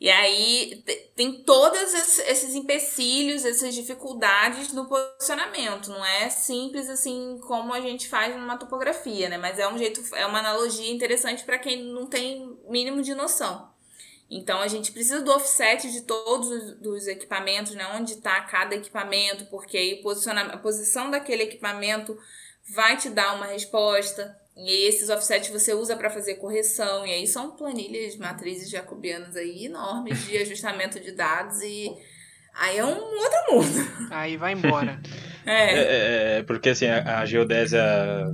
E aí tem todos esses empecilhos, essas dificuldades no posicionamento. Não é simples assim como a gente faz numa topografia, né? Mas é um jeito, é uma analogia interessante para quem não tem mínimo de noção. Então a gente precisa do offset de todos os equipamentos, né? Onde está cada equipamento, porque aí a posição daquele equipamento vai te dar uma resposta. E esses offsets você usa para fazer correção. E aí são planilhas, matrizes jacobianas aí enormes de ajustamento de dados e aí é um outro mundo. Aí vai embora. É. é. É, é, porque assim, a, a geodésia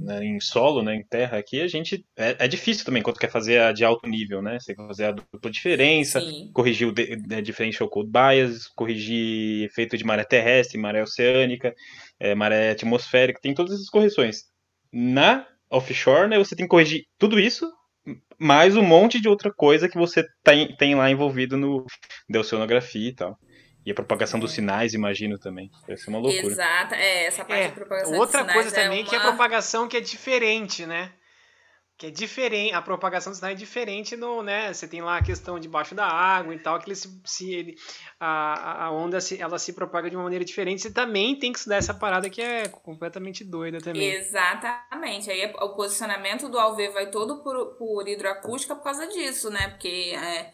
né, em solo, né, em terra aqui, a gente. É, é, difícil também quando quer fazer a de alto nível, né? Você quer fazer a dupla diferença, Sim. corrigir o de, de, differential code bias, corrigir efeito de maré terrestre, maré oceânica, é, maré atmosférica, tem todas essas correções. Na offshore, né, você tem que corrigir tudo isso, mais um monte de outra coisa que você tem, tem lá envolvido no da oceanografia e tal. E a propagação dos sinais, imagino também. Vai ser uma loucura. Exato, é, essa parte é, de propagação Outra coisa é também uma... que é a propagação que é diferente, né? Que é diferente, a propagação do sinal é diferente no, né, você tem lá a questão debaixo da água e tal, que ele se, se ele, a, a onda se, ela se propaga de uma maneira diferente, você também tem que estudar essa parada que é completamente doida também. Exatamente, aí o posicionamento do alve vai todo por, por hidroacústica por causa disso, né, porque é,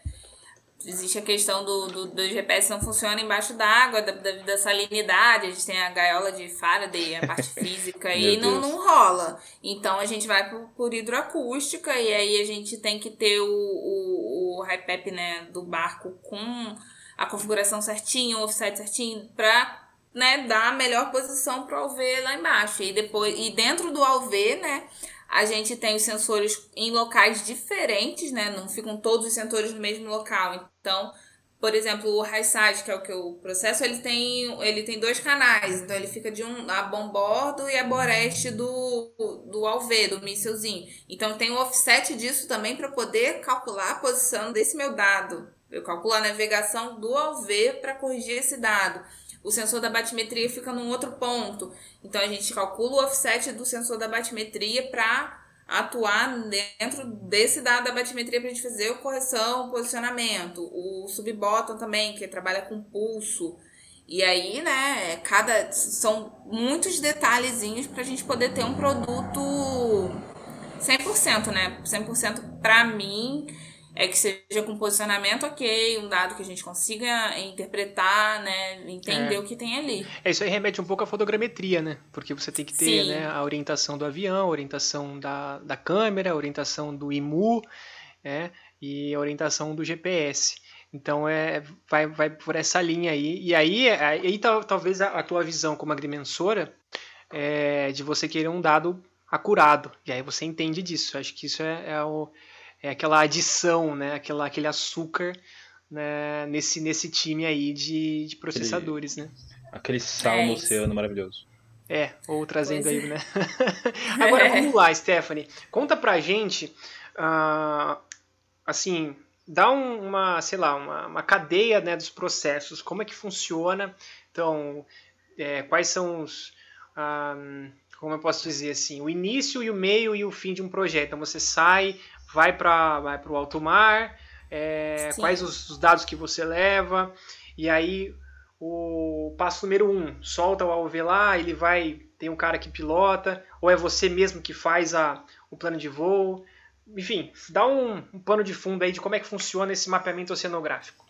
existe a questão do, do, do GPS não funciona embaixo d'água, da, da, da, salinidade, a gente tem a gaiola de Faraday, a parte física, e não, não rola. Então a gente vai por, por hidroacústica, e aí a gente tem que ter o, o, o HiPep né, do barco com a configuração certinha, o offset certinho, pra né, dar a melhor posição para o ALV lá embaixo. E depois, e dentro do ALV, né, a gente tem os sensores em locais diferentes, né? Não ficam todos os sensores no mesmo local. Então, por exemplo, o Highside, que é o que eu processo, ele tem, ele tem dois canais. Então, ele fica de um a bombordo e a boreste do, do ALV, do mísselzinho. Então, tem o offset disso também para poder calcular a posição desse meu dado. Eu calculo a navegação do ALV para corrigir esse dado o sensor da batimetria fica num outro ponto. Então a gente calcula o offset do sensor da batimetria para atuar dentro desse dado da batimetria para a gente fazer a correção, o posicionamento. O subbottom também, que trabalha com pulso. E aí, né, cada são muitos detalhezinhos para a gente poder ter um produto 100%, né? 100% para mim é que seja com posicionamento ok, um dado que a gente consiga interpretar, né, entender é. o que tem ali. É, isso aí remete um pouco à fotogrametria, né? Porque você tem que ter né, a orientação do avião, a orientação da, da câmera, a orientação do IMU, né, e a orientação do GPS. Então é, vai, vai por essa linha aí. E aí, aí talvez a, a tua visão como agrimensora é de você querer um dado acurado. E aí você entende disso. Acho que isso é, é o é aquela adição, né? Aquela, aquele açúcar né? nesse, nesse time aí de, de processadores, aquele, né? Aquele sal é no oceano maravilhoso. É, ou trazendo pois aí, é. né? Agora vamos lá, Stephanie. Conta pra gente, uh, assim, dá um, uma, sei lá, uma, uma cadeia né, dos processos, como é que funciona. Então, é, quais são os. Um, ah, como eu posso dizer assim, o início e o meio e o fim de um projeto. Então você sai, vai para vai o alto mar, é, quais os, os, dados que você leva, e aí o passo número um, solta o AUV lá, ele vai, tem um cara que pilota, ou é você mesmo que faz a, o plano de voo, enfim, dá um, um pano de fundo aí de como é que funciona esse mapeamento oceanográfico.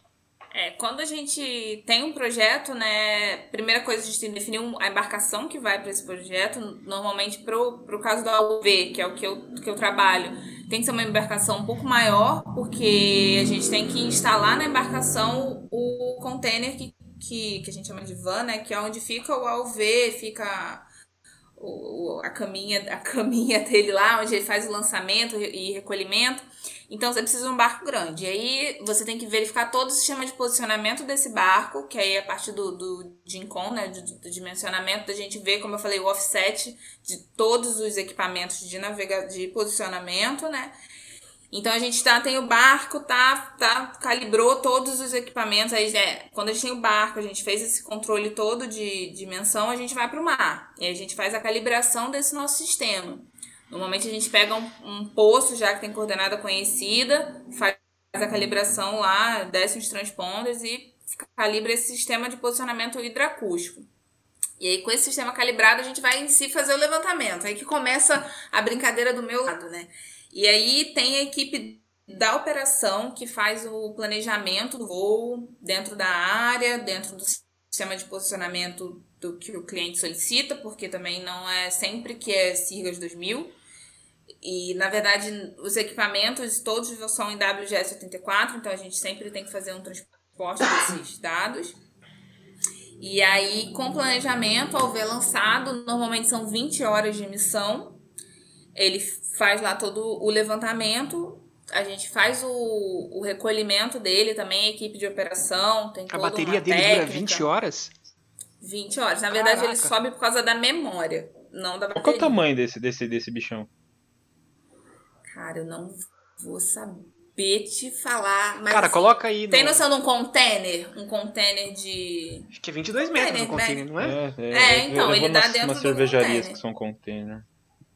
É, quando a gente tem um projeto, né, primeira coisa a gente tem que definir a embarcação que vai para esse projeto, normalmente pro, pro caso do AUV, que é o que eu, que eu trabalho, tem que ser uma embarcação um pouco maior, porque a gente tem que instalar na embarcação o container que, que, que a gente chama de van, né, que é onde fica o AUV, fica o, a, caminha, a caminha dele lá, onde ele faz o lançamento e recolhimento. Então você precisa de um barco grande. E aí você tem que verificar todo o sistema de posicionamento desse barco, que aí é a parte do, do DINCOM, né, do, do dimensionamento, da gente ver, como eu falei, o offset de todos os equipamentos de, navega de posicionamento, né? Então a gente tá, tem o barco, tá, tá, calibrou todos os equipamentos. Aí, é, quando a gente tem o barco, a gente fez esse controle todo de dimensão, a gente vai para o mar. E a gente faz a calibração desse nosso sistema. Normalmente a gente pega um, um poço já que tem coordenada conhecida, faz a calibração lá, desce os transponders e calibra esse sistema de posicionamento hidroacústico. E aí, com esse sistema calibrado, a gente vai em si fazer o levantamento. Aí que começa a brincadeira do meu lado, né? E aí tem a equipe da operação que faz o planejamento do voo dentro da área, dentro do sistema de posicionamento do que o cliente solicita, porque também não é sempre que é SIRGAS 2000. E, na verdade, os equipamentos todos são em WGS 84, então a gente sempre tem que fazer um transporte desses dados. E aí, com planejamento, ao ver lançado, normalmente são 20 horas de missão ele faz lá todo o levantamento, a gente faz o, o recolhimento dele também, a equipe de operação, tem A bateria dele técnica. dura 20 horas? 20 horas. Na verdade, Caraca. ele sobe por causa da memória, não da bateria. Qual é o tamanho desse, desse, desse bichão? Cara, eu não vou saber te falar. Mas Cara, assim, coloca aí. Tem no... noção de um container? Um container de. Acho que é 22 metros o container, né? não é? É, é, é então, ele dá dentro do cervejarias que são container.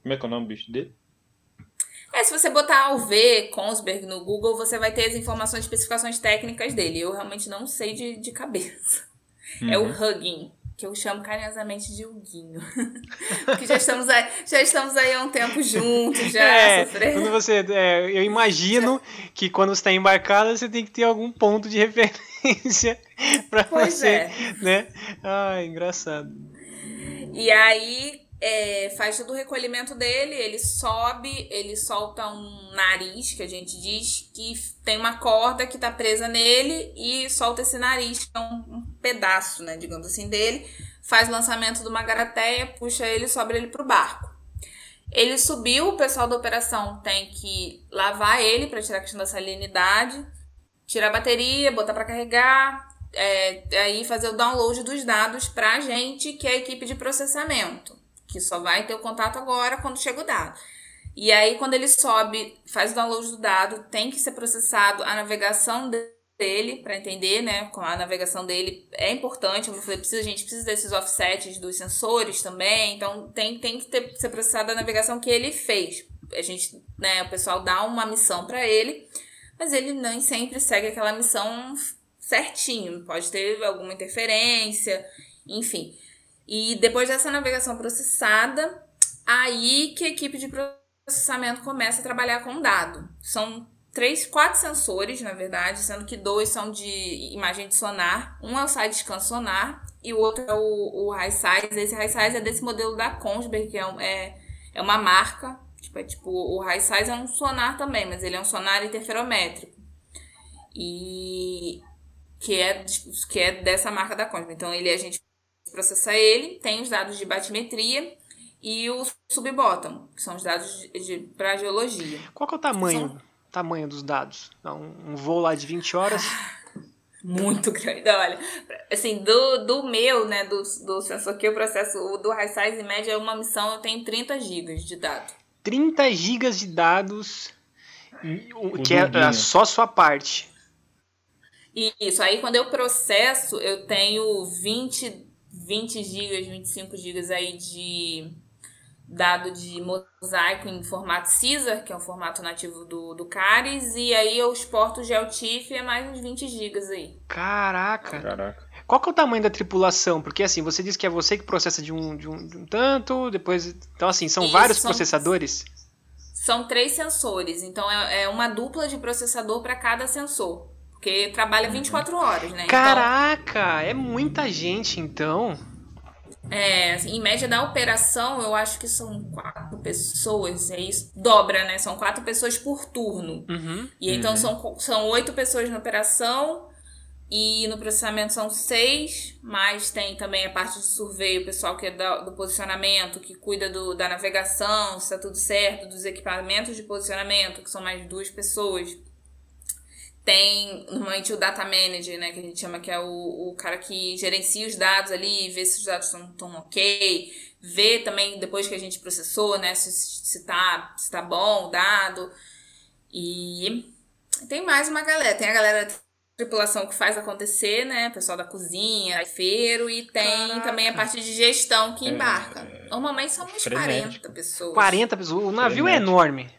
Como é que é o nome do bicho dele? É, se você botar Alv, Kongsberg no Google, você vai ter as informações, especificações técnicas dele. Eu realmente não sei de, de cabeça. Uhum. É o uhum. Hugging, que eu chamo carinhosamente de Huguinho. Porque já estamos aí, já estamos aí há um tempo juntos, já é, Quando você, é, eu imagino que quando você está embarcado, você tem que ter algum ponto de referência para você, é. né? Ah, engraçado. E aí, é, faz todo o recolhimento dele, ele sobe, ele solta um nariz, que a gente diz, que tem uma corda que tá presa nele e solta esse nariz, que é um, um pedaço, né, digamos assim, dele, faz o lançamento de uma garateia, puxa ele sobe ele pro barco. Ele subiu, o pessoal da operação tem que lavar ele para tirar a questão da salinidade, tirar a bateria, botar para carregar, é, aí fazer o download dos dados para a gente, que é a equipe de processamento que só vai ter o contato agora quando chega o dado. E aí, quando ele sobe, faz o download do dado, tem que ser processado a navegação dele para entender, né? A navegação dele é importante. Eu falei, precisa, a gente precisa desses offsets dos sensores também. Então tem, tem que ter, ser processada a navegação que ele fez. A gente, né, o pessoal dá uma missão para ele, mas ele nem sempre segue aquela missão certinho. Pode ter alguma interferência, enfim. E depois dessa navegação processada, aí que a equipe de processamento começa a trabalhar com dado. São três, quatro sensores, na verdade, sendo que dois são de imagem de sonar. Um é o side scan sonar e o outro é o, o high size. Esse high size é desse modelo da Kongsberg, que é, um, é, é uma marca. Tipo, é tipo, o high size é um sonar também, mas ele é um sonar interferométrico. E que é, que é dessa marca da Kongsberg. Então ele a gente processa ele, tem os dados de batimetria e o subbottom, que são os dados de, de para geologia. Qual que é o tamanho, são... tamanho dos dados? Um, um voo lá de 20 horas? muito grande. Olha, assim, do, do meu, né, do, do sensor que eu processo, o do High Size, em média, uma missão eu tenho 30 GB de dados. 30 GB de dados, que é só sua parte. Isso, aí quando eu processo, eu tenho 20 20 GB, 25 GB aí de dado de mosaico em formato Caesar, que é um formato nativo do, do Caris, e aí eu exporto o GeoTIFF e é mais uns 20 GB aí. Caraca! Caraca. Qual que é o tamanho da tripulação? Porque assim, você disse que é você que processa de um, de um, de um tanto, depois. Então, assim, são Isso, vários são, processadores? São três sensores, então é, é uma dupla de processador para cada sensor. Porque trabalha 24 horas, né? Então Caraca, então, é muita gente então. É, assim, em média da operação, eu acho que são quatro pessoas, é isso? Dobra, né? São quatro pessoas por turno. Uhum, e então uhum. são, são oito pessoas na operação E no processamento são seis, mas tem também a parte de survey, o pessoal que é do, do posicionamento, que cuida do, da navegação, se está tudo certo, dos equipamentos de posicionamento, que são mais duas pessoas. Tem normalmente o data manager, né, que a gente chama que é o, o cara que gerencia os dados ali, vê se os dados estão ok, vê também depois que a gente processou, né, se, se, tá, se tá bom o dado. E tem mais uma galera, tem a galera tripulação que faz acontecer, né? Pessoal da cozinha, feiro e tem Caraca. também a parte de gestão que embarca. É, Normalmente são uns 40 pessoas. 40 pessoas. O navio é enorme.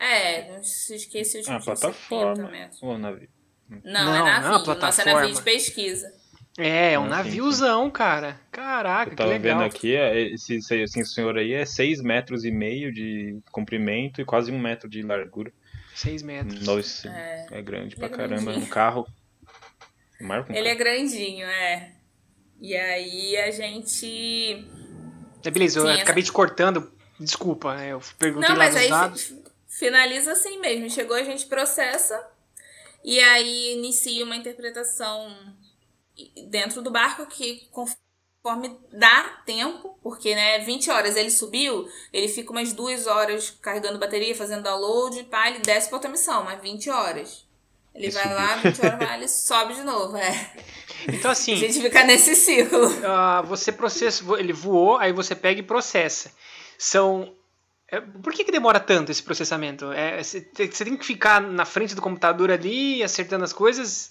É, não se esqueci de ah, plataforma. Ou navio. Não, não, é navio. Não, é plataforma. Nossa, é navio de pesquisa. É, é um naviozão, cara. Caraca, Eu tava que legal. vendo aqui, é, esse, esse senhor aí é 6 metros e meio de comprimento e quase um metro de largura. 6 metros. Nossa, é, é grande pra é caramba. Um carro. Um Ele é grandinho, é. E aí a gente. É, beleza, eu essa... acabei te cortando. Desculpa, eu perguntei Não, lá mas aí dados. Finaliza assim mesmo. Chegou, a gente processa. E aí inicia uma interpretação dentro do barco que conforme dá tempo, porque né, 20 horas ele subiu, ele fica umas duas horas carregando bateria, fazendo download, pá, ele desce para outra missão, mas 20 horas. Ele vai subiu. lá, 20 horas vai, ele sobe de novo, é. Então assim, a gente fica nesse ciclo. Uh, você processa, ele voou, aí você pega e processa. São é, por que, que demora tanto esse processamento? É, você tem que ficar na frente do computador ali, acertando as coisas?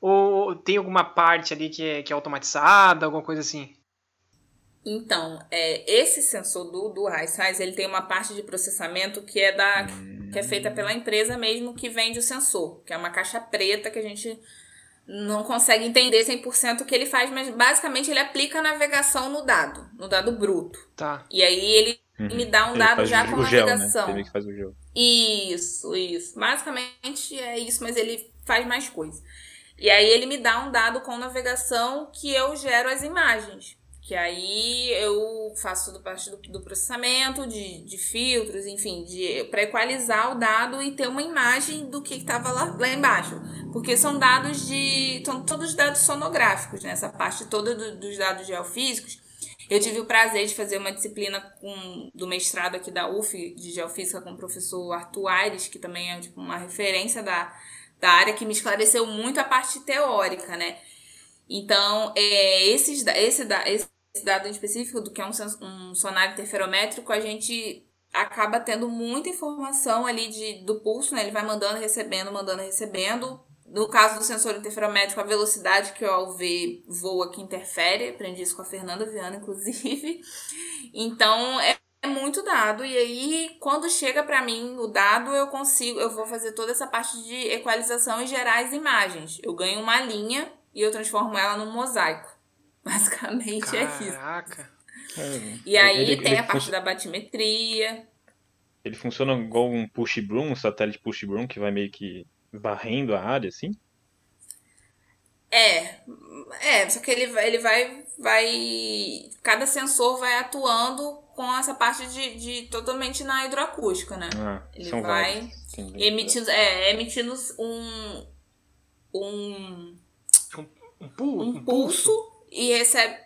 Ou tem alguma parte ali que é, que é automatizada, alguma coisa assim? Então, é, esse sensor do, do Size, ele tem uma parte de processamento que é, da, que é feita pela empresa mesmo que vende o sensor, que é uma caixa preta que a gente não consegue entender 100% o que ele faz, mas basicamente ele aplica a navegação no dado, no dado bruto. Tá. E aí ele uhum. me dá um ele dado já com gel, navegação. Né? Isso, isso. Basicamente é isso, mas ele faz mais coisa. E aí ele me dá um dado com navegação que eu gero as imagens. Que aí eu faço tudo parte do, do processamento, de, de filtros, enfim, de para equalizar o dado e ter uma imagem do que estava lá, lá embaixo. Porque são dados de. são todos dados sonográficos, né? Essa parte toda do, dos dados geofísicos. Eu tive o prazer de fazer uma disciplina com, do mestrado aqui da UF de Geofísica com o professor Arthur Aires, que também é tipo, uma referência da, da área que me esclareceu muito a parte teórica, né? Então, é, esses, esse, esse dado em específico, do que é um, um sonar interferométrico, a gente acaba tendo muita informação ali de, do pulso, né? Ele vai mandando, recebendo, mandando, recebendo. No caso do sensor interferométrico, a velocidade que o AUV voa que interfere. Aprendi isso com a Fernanda Viana, inclusive. Então, é é muito dado e aí quando chega para mim o dado eu consigo eu vou fazer toda essa parte de equalização e gerar as imagens eu ganho uma linha e eu transformo ela num mosaico basicamente Caraca. é isso Caraca. e aí ele, tem ele a parte da batimetria ele funciona igual um push broom um satélite push broom que vai meio que varrendo a área assim é, é, só que ele, ele vai, vai. Cada sensor vai atuando com essa parte de, de totalmente na hidroacústica, né? Ah, ele vai Sim, emitindo, é, emitindo um. Um. Um, pulso, um pulso e recebe.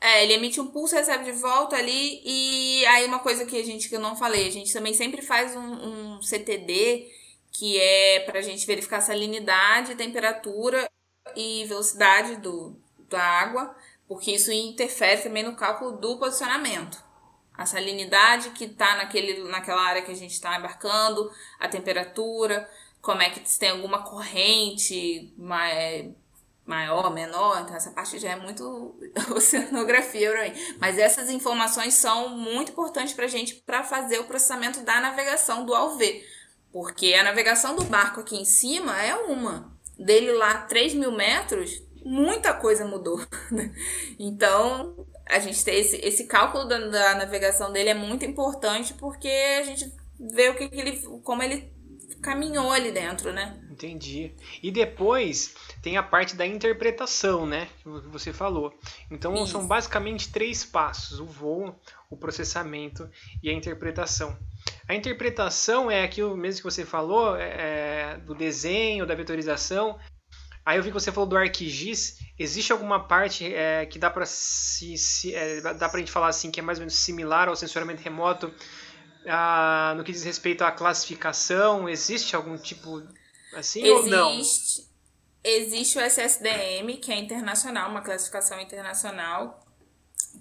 É, ele emite um pulso, recebe de volta ali. E aí, uma coisa que a gente que eu não falei, a gente também sempre faz um, um CTD, que é pra gente verificar salinidade, temperatura e velocidade do, da água, porque isso interfere também no cálculo do posicionamento. A salinidade que está naquela área que a gente está embarcando, a temperatura, como é que se tem alguma corrente maior, menor, então essa parte já é muito oceanografia para mim. Mas essas informações são muito importantes para a gente para fazer o processamento da navegação do AUV. Porque a navegação do barco aqui em cima é uma, dele lá 3 mil metros, muita coisa mudou. Né? então, a gente ter esse, esse cálculo da, da, navegação dele é muito importante porque a gente vê o que, que ele, como ele caminhou ali dentro, né? Entendi. E depois tem a parte da interpretação, né? Que você falou. Então Isso. são basicamente três passos: o voo, o processamento e a interpretação. A interpretação é aquilo mesmo que você falou, é, é, do desenho, da vetorização. Aí eu vi que você falou do ArcGIS. Existe alguma parte é, que dá para se, se é, dá pra gente falar assim que é mais ou menos similar ao sensoramento remoto ah, no que diz respeito à classificação? Existe algum tipo assim existe, ou não? Existe o SSDM, que é internacional, uma classificação internacional,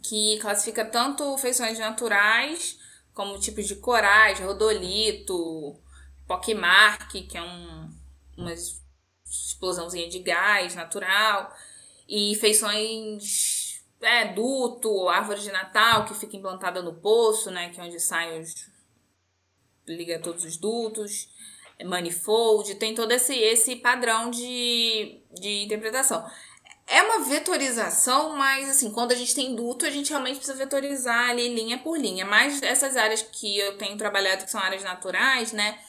que classifica tanto feições naturais, como tipos de corais, rodolito, pockmark, que é um, uma explosãozinha de gás natural, e feições é, duto, árvore de Natal, que fica implantada no poço, né, que é onde saem os... liga todos os dutos manifold, tem todo esse, esse padrão de, de interpretação. É uma vetorização, mas assim, quando a gente tem duto, a gente realmente precisa vetorizar ali linha por linha. Mas essas áreas que eu tenho trabalhado, que são áreas naturais, né?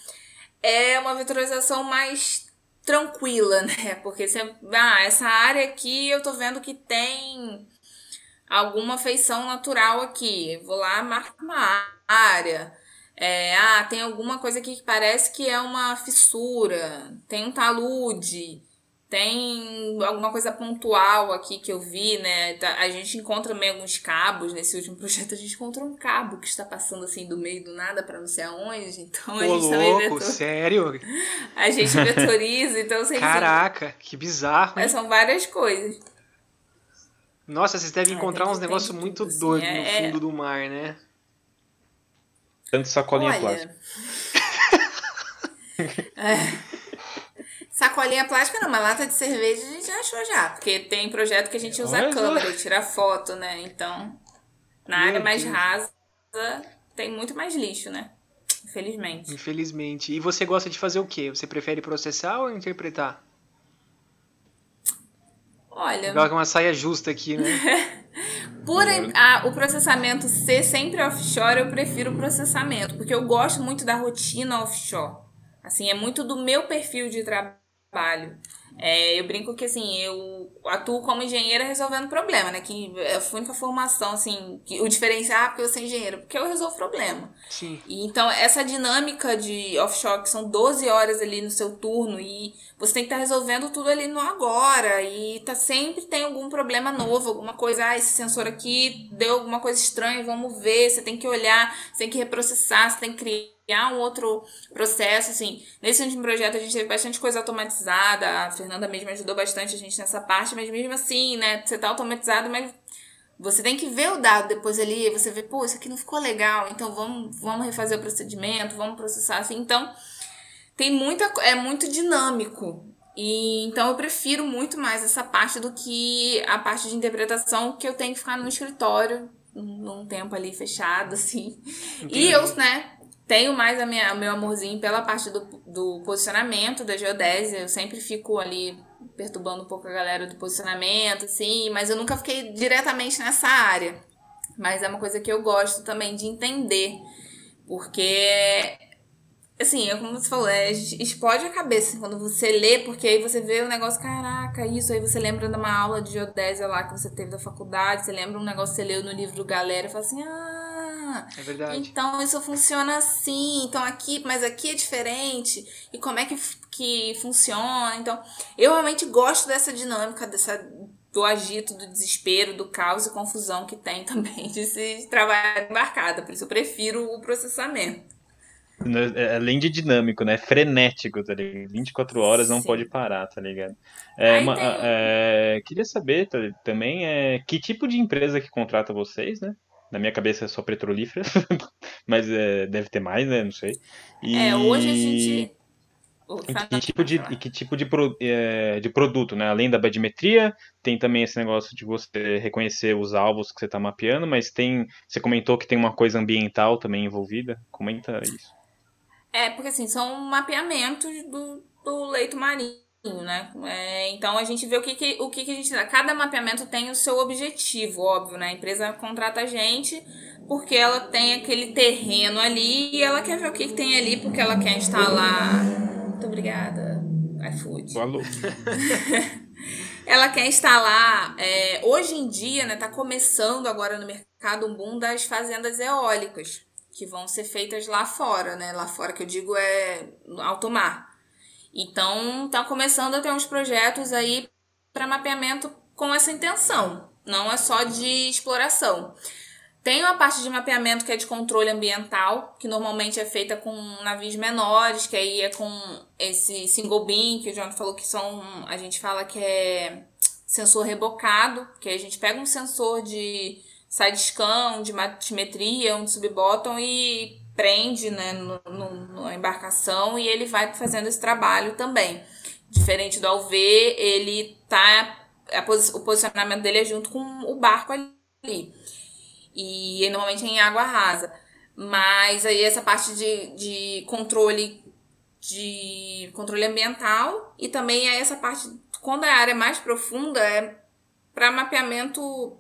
É uma vetorização mais tranquila, né? Porque você, ah, essa área aqui eu tô vendo que tem alguma feição natural aqui. Vou lá, marco uma área. É, ah, tem alguma coisa aqui que parece que é uma fissura, tem um talude, tem alguma coisa pontual aqui que eu vi, né? Tá, a gente encontra também alguns cabos nesse último projeto. A gente encontrou um cabo que está passando assim do meio do nada para não sei aonde. Então a Ô, gente também louco, sério? A gente vetoriza, então assim, Caraca, que bizarro. Hein? São várias coisas. Nossa, vocês devem encontrar uns negócios muito assim, doidos é, no fundo do mar, né? Tanto sacolinha Olha, plástica. é. Sacolinha plástica não, mas lata de cerveja a gente achou já. Porque tem projeto que a gente usa Olha. câmera e tira foto, né? Então, na Meu área mais Deus. rasa, tem muito mais lixo, né? Infelizmente. Infelizmente. E você gosta de fazer o quê? Você prefere processar ou interpretar? Olha, Igual com uma saia justa aqui, né? por a- o processamento ser sempre offshore, eu prefiro o processamento. Porque eu gosto muito da rotina offshore. Assim, é muito do meu perfil de trabalho. É, eu brinco que assim, eu atuo como engenheira resolvendo problema, né? Que é a única formação, assim, que, o diferencial, ah, porque eu sou engenheira, porque eu resolvo problema. Sim. E então, essa dinâmica de offshore, que são 12 horas ali no seu turno, e você tem que estar resolvendo tudo ali no agora, e tá sempre tem algum problema novo, alguma coisa, ah, esse sensor aqui deu alguma coisa estranha, vamos ver, você tem que olhar, você tem que reprocessar, você tem que criar um outro processo, assim. Nesse último projeto a gente teve bastante coisa automatizada, a Fernanda mesmo ajudou bastante a gente nessa parte, mas mesmo assim, né, você tá automatizado, mas você tem que ver o dado depois ali, você vê, pô, isso aqui não ficou legal, então vamos, vamos refazer o procedimento, vamos processar assim. Então, tem muita, é muito dinâmico. E então eu prefiro muito mais essa parte do que a parte de interpretação que eu tenho que ficar no escritório num tempo ali fechado, assim. E eu, né, tenho mais a minha, o meu amorzinho pela parte do, do posicionamento da geodésia. Eu sempre fico ali perturbando um pouco a galera do posicionamento, assim, mas eu nunca fiquei diretamente nessa área. Mas é uma coisa que eu gosto também de entender. Porque, assim, é como você falou, é, explode a cabeça quando você lê, porque aí você vê o negócio, caraca, isso, aí você lembra de uma aula de geodésia lá que você teve da faculdade, você lembra um negócio que você leu no livro do Galera e fala assim, ah, É verdade. então isso funciona assim, então aqui, mas aqui é diferente, e como é que, que funciona? Então, eu realmente gosto dessa dinâmica, dessa, do agito, do desespero, do caos e confusão que tem também de se trabalhar embarcada, por isso eu prefiro o processamento. É, Além de dinâmico, né? Frenético, tá ligado? 24 horas não Sim. pode parar, tá ligado? É, Aí uma- tem- é, queria saber tá, também é, que tipo de empresa que contrata vocês, né? Na minha cabeça é só petrolífera, mas é, deve ter mais, né? Não sei. E, É, hoje a gente. E que tipo de, e que tipo de, pro- é, de produto, né? Além da badimetria, tem também esse negócio de você reconhecer os alvos que você está mapeando, mas tem. Você comentou que tem uma coisa ambiental também envolvida. Comenta isso. É, porque assim, são mapeamentos do, do leito marinho, né? É, então a gente vê o que, que, o que, que a gente dá. Cada mapeamento tem o seu objetivo, óbvio, né? A empresa contrata a gente porque ela tem aquele terreno ali e ela quer ver o que, que tem ali, porque ela quer instalar. Muito obrigada, iFood. Alô. Ela quer instalar. é, hoje em dia, né, tá começando agora no mercado um boom das fazendas eólicas, que vão ser feitas lá fora, né? Lá fora que eu digo é no alto mar. Então, tá começando a ter uns projetos aí para mapeamento com essa intenção, não é só de exploração. Tem uma parte de mapeamento que é de controle ambiental, que normalmente é feita com navios menores, que aí é com esse single beam, que o John falou que são, a gente fala que é sensor rebocado, que a gente pega um sensor de side scan, de matimetria, um de sub-bottom e prende né, no, no, na embarcação e ele vai fazendo esse trabalho também. Diferente do AUV, ele tá. A, o posicionamento dele é junto com o barco ali. E normalmente é em água rasa. Mas aí essa parte de, de controle de controle ambiental e também é essa parte quando a área é mais profunda é para mapeamento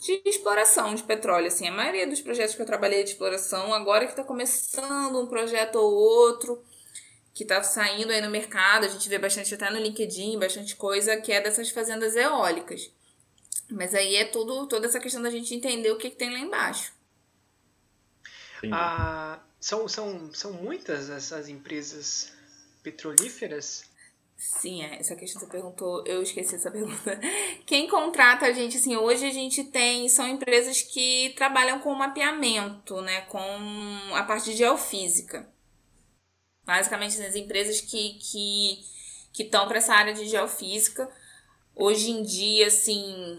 de exploração de petróleo. Assim, a maioria dos projetos que eu trabalhei de exploração, agora que está começando um projeto ou outro, que está saindo aí no mercado, a gente vê bastante até no LinkedIn, bastante coisa que é dessas fazendas eólicas. Mas aí é tudo, toda essa questão da gente entender o que, que tem lá embaixo. Ah, são, são, são muitas essas empresas petrolíferas? Sim, é, essa questão que você perguntou, eu esqueci essa pergunta. Quem contrata a gente, assim, hoje a gente tem, são empresas que trabalham com mapeamento, né, com a parte de geofísica. Basicamente, as empresas que que que estão para essa área de geofísica. Hoje em dia, assim,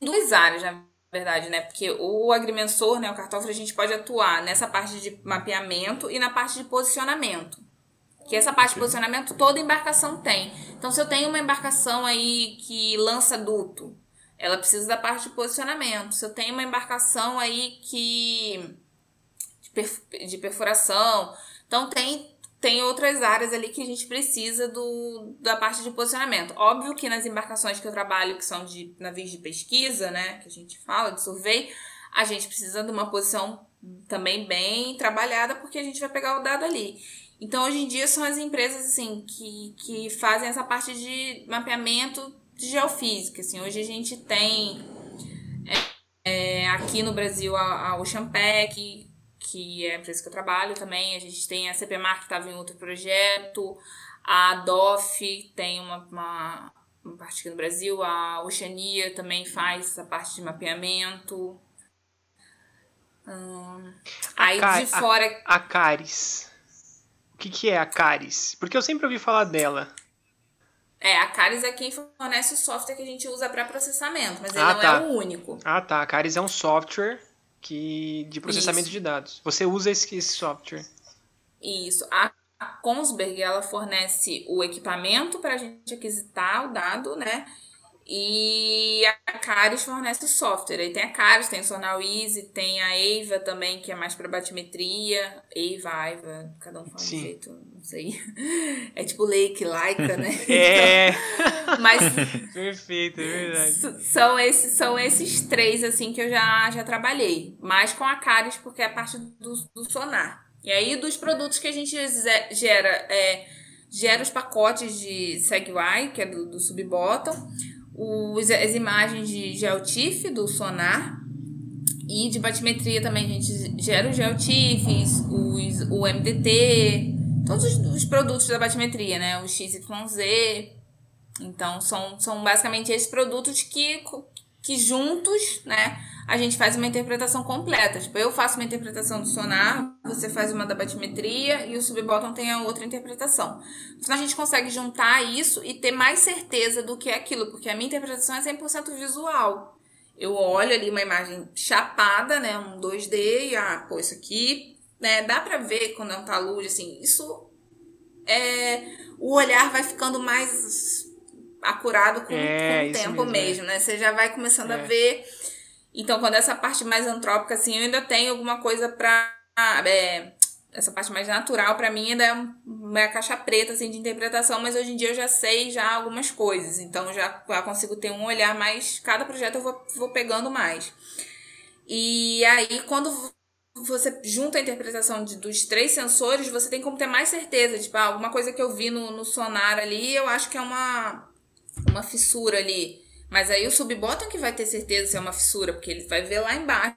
duas áreas, na verdade, né? Porque o agrimensor, né, o cartógrafo, a gente pode atuar nessa parte de mapeamento e na parte de posicionamento. Que essa parte de posicionamento toda embarcação tem. Então, se eu tenho uma embarcação aí que lança duto, ela precisa da parte de posicionamento. Se eu tenho uma embarcação aí que. de perfuração. Então, tem tem outras áreas ali que a gente precisa do, da parte de posicionamento. Óbvio que nas embarcações que eu trabalho, que são de navios de pesquisa, né, que a gente fala, de survey, a gente precisa de uma posição também bem trabalhada, porque a gente vai pegar o dado ali. Então, hoje em dia, são as empresas, assim, que, que fazem essa parte de mapeamento de geofísica, assim. Hoje a gente tem é, é, aqui no Brasil a, a Oceanpack, que é a empresa que eu trabalho também. A gente tem a CPMAR que estava em outro projeto, a DOF tem uma, uma, uma, parte aqui no Brasil, a Oceania também faz essa parte de mapeamento. Hum, aí de fora. A, a Caris. O que, que é a Caris? Porque eu sempre ouvi falar dela. É, a Caris é quem fornece o software que a gente usa para processamento, mas ele ah, não tá. é o único. Ah, tá. A Caris é um software que de processamento Isso. de dados. Você usa esse, esse software. Isso. A Kongsberg, ela fornece o equipamento para a gente aquisitar o dado, né? E a Caris fornece o software. Aí tem a Caris, tem o Sonal Easy, tem a Eva também, que é mais para batimetria. Eva, Aiva, cada um fala Sim. um jeito, não sei. É tipo Lake, Laika, né? É. Então, mas. Perfeito, é verdade. São esses, são esses três, assim, que eu já, já trabalhei. Mais com a Caris, porque é a parte do, do sonar. E aí, dos produtos que a gente gera, é, gera os pacotes de SegWi, que é do, do Subbottom os, as imagens de GeoTIFF do sonar e de batimetria também a gente gera os GeoTIFFs, os, o MDT, todos os, os, produtos da batimetria, né? O XYZ. Então, são, são basicamente esses produtos que, que juntos, né, a gente faz uma interpretação completa. Tipo, eu faço uma interpretação do sonar, você faz uma da batimetria e o subbottom tem a outra interpretação. Então a gente consegue juntar isso e ter mais certeza do que é aquilo, porque a minha interpretação é 100% visual. Eu olho ali uma imagem chapada, né, um 2D e ah, pô, isso aqui, né, dá pra ver quando é um talude, assim, isso é o olhar vai ficando mais acurado com, é, com o tempo mesmo, mesmo é. né? Você já vai começando é. a ver. Então, quando essa parte mais antrópica, assim, eu ainda tenho alguma coisa pra. É, essa parte mais natural, para mim, ainda é uma caixa preta, assim, de interpretação, mas hoje em dia eu já sei já algumas coisas. Então, já, já consigo ter um olhar mais. Cada projeto eu vou, vou pegando mais. E aí, quando você junta a interpretação de, dos três sensores, você tem como ter mais certeza. Tipo, ah, alguma coisa que eu vi no, no sonar ali, eu acho que é uma uma fissura ali. Mas aí o subbottom que vai ter certeza se é uma fissura, porque ele vai ver lá embaixo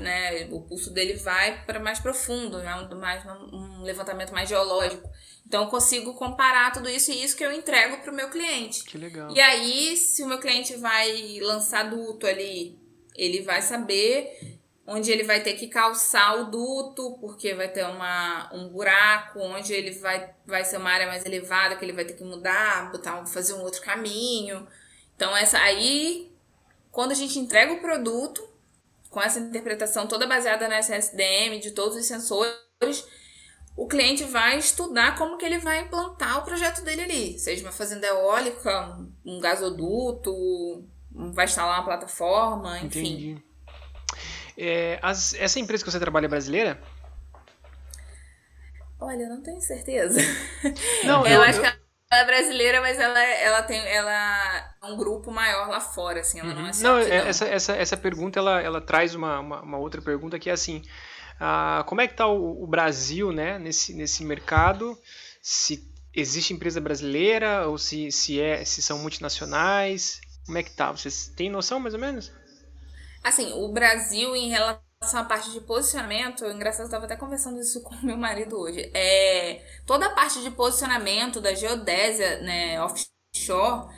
né? O pulso dele vai para mais profundo, né? um, mais, um levantamento mais geológico. Então eu consigo comparar tudo isso e isso que eu entrego para o meu cliente. Que legal. E aí, se o meu cliente vai lançar duto ali, ele vai saber onde ele vai ter que calçar o duto, porque vai ter uma, um buraco, onde ele vai, vai ser uma área mais elevada, que ele vai ter que mudar, botar, fazer um outro caminho. Então, essa aí, quando a gente entrega o produto, com essa interpretação toda baseada na SSDM, de todos os sensores, o cliente vai estudar como que ele vai implantar o projeto dele ali, seja uma fazenda eólica, um gasoduto, vai instalar uma plataforma, enfim. Entendi. É, as, essa empresa que você trabalha é brasileira? Olha, eu não tenho certeza. Não, eu, eu acho eu... que ela é brasileira, mas ela, ela tem ela é um grupo maior lá fora, assim, ela uhum. não é só Não, aqui, não. Essa, essa, essa pergunta, ela, ela traz uma, uma, uma outra pergunta que é assim, ah, como é que está o, o, Brasil, né, nesse, nesse mercado, se existe empresa brasileira ou se, se, é, se são multinacionais, como é que tá? Vocês têm noção, mais ou menos? Assim, o Brasil, em relação à parte de posicionamento, engraçado, eu estava até conversando isso com meu marido hoje. É, toda a parte de posicionamento da geodésia, né, offshore,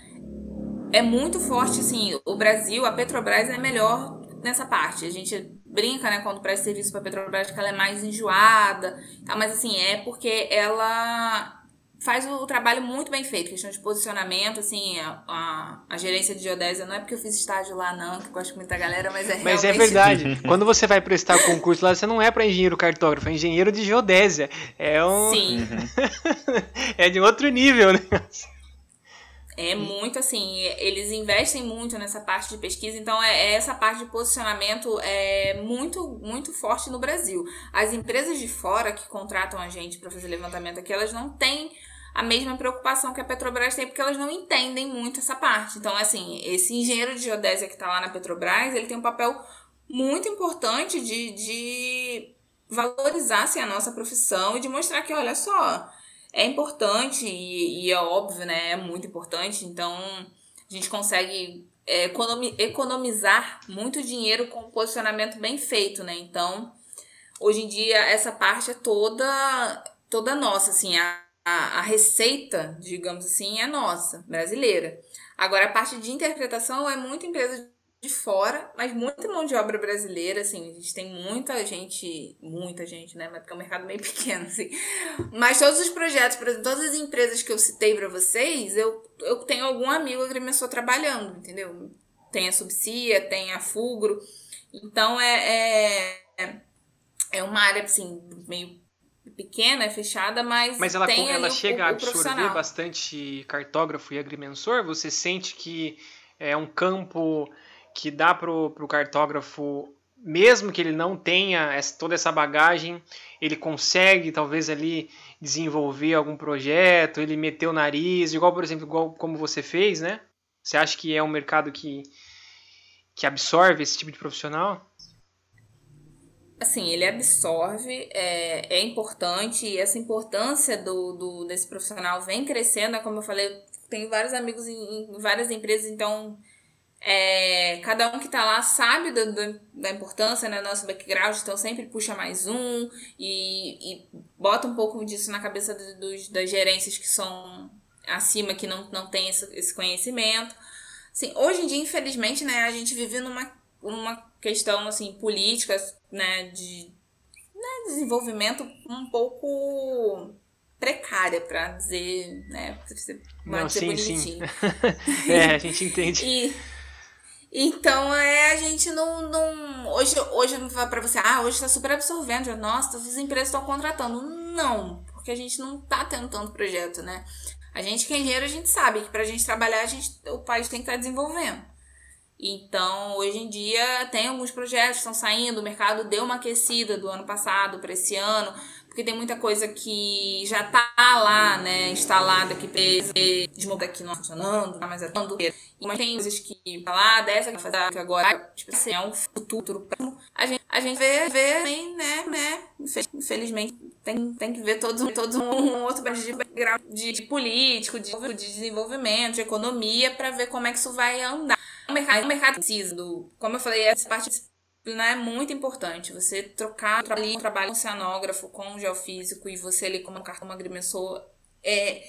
é muito forte, assim, o Brasil, a Petrobras é melhor nessa parte. A gente brinca, né, quando presta serviço para a Petrobras que ela é mais enjoada, tá? mas assim, é porque ela faz o trabalho muito bem feito, questão de posicionamento, assim, a, a, a, gerência de geodésia, não é porque eu fiz estágio lá não, que eu gosto muito da galera, mas é Mas é verdade, quando você vai prestar concurso lá, você não é para engenheiro cartógrafo, é engenheiro de geodésia, é um... Sim. é de outro nível, né? É muito assim, eles investem muito nessa parte de pesquisa, então é, é, essa parte de posicionamento é muito muito forte no Brasil. As empresas de fora que contratam a gente para fazer levantamento aqui, elas não têm a mesma preocupação que a Petrobras tem, porque elas não entendem muito essa parte. Então, assim, esse engenheiro de geodésia que está lá na Petrobras, ele tem um papel muito importante de, de valorizar assim, a nossa profissão e de mostrar que, olha só, é importante e, e é óbvio, né? É muito importante. Então, a gente consegue é, economizar muito dinheiro com um posicionamento bem feito, né? Então, hoje em dia, essa parte é toda, toda nossa, assim, a a, a receita, digamos assim, é nossa, brasileira. Agora, a parte de interpretação é muita empresa de fora, mas muita mão de obra brasileira, assim, a gente tem muita gente, muita gente, né, mas porque é um mercado meio pequeno, assim. Mas todos os projetos, por exemplo, todas as empresas que eu citei para vocês, eu, eu tenho algum amigo agrimensor trabalhando, entendeu? Tem a Subsia, tem a Fugro, então é, é, é uma área, assim, meio pequena, é fechada, mas. Mas ela, tem ela chega o, a absorver bastante cartógrafo e agrimensor? Você sente que é um campo que dá para o cartógrafo, mesmo que ele não tenha essa, toda essa bagagem, ele consegue talvez ali desenvolver algum projeto, ele meter o nariz, igual, por exemplo, igual como você fez, né? Você acha que é um mercado que, que absorve esse tipo de profissional? Assim, ele absorve, é, é importante, e essa importância do, do, desse profissional vem crescendo, né? como eu falei, eu tenho vários amigos em, em várias empresas, então é, cada um que está lá sabe do, do, da importância, né, nosso background, então sempre puxa mais um e, e bota um pouco disso na cabeça dos, das gerências que são acima, que não, não tem esse, esse conhecimento. Assim, hoje em dia, infelizmente, né, a gente vive numa uma questão assim política, né, de né, desenvolvimento um pouco precária para dizer, né, Não, sim, sim. é, a gente entende. E, então é a gente não, não hoje hoje não vai para você, ah, hoje está super absorvendo, nossa, as empresas estão contratando. Não, porque a gente não tá tendo tanto projeto, né? A gente que é engenheiro, a gente sabe que para a gente trabalhar, a gente, o país tem que estar tá desenvolvendo. Então, hoje em dia, tem alguns projetos que estão saindo, o mercado deu uma aquecida do ano passado para esse ano, porque tem muita coisa que já tá lá, né, instalada, que precisa desmontar aqui não funcionando, tá mais atuando. Mas tem coisas que tá lá, dessa que agora, tipo assim, é um futuro A gente, a gente vê, vê, né, né, infelizmente, tem, tem que ver todos, todos um outro background de, de político, de, de desenvolvimento, de economia, para ver como é que isso vai andar. O mercado, o mercado precisa do, como eu falei, essa parte é muito importante. Você trocar ali, um trabalho com oceanógrafo, com um geofísico e você ali como um cartão agrimensor é,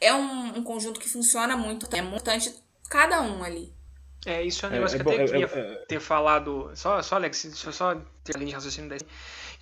é um, um, conjunto que funciona muito. É muito importante cada um ali. É, isso é um negócio é, que eu até queria é, ter falado. Só, só, Alex, deixa eu só ter a linha de raciocínio daí.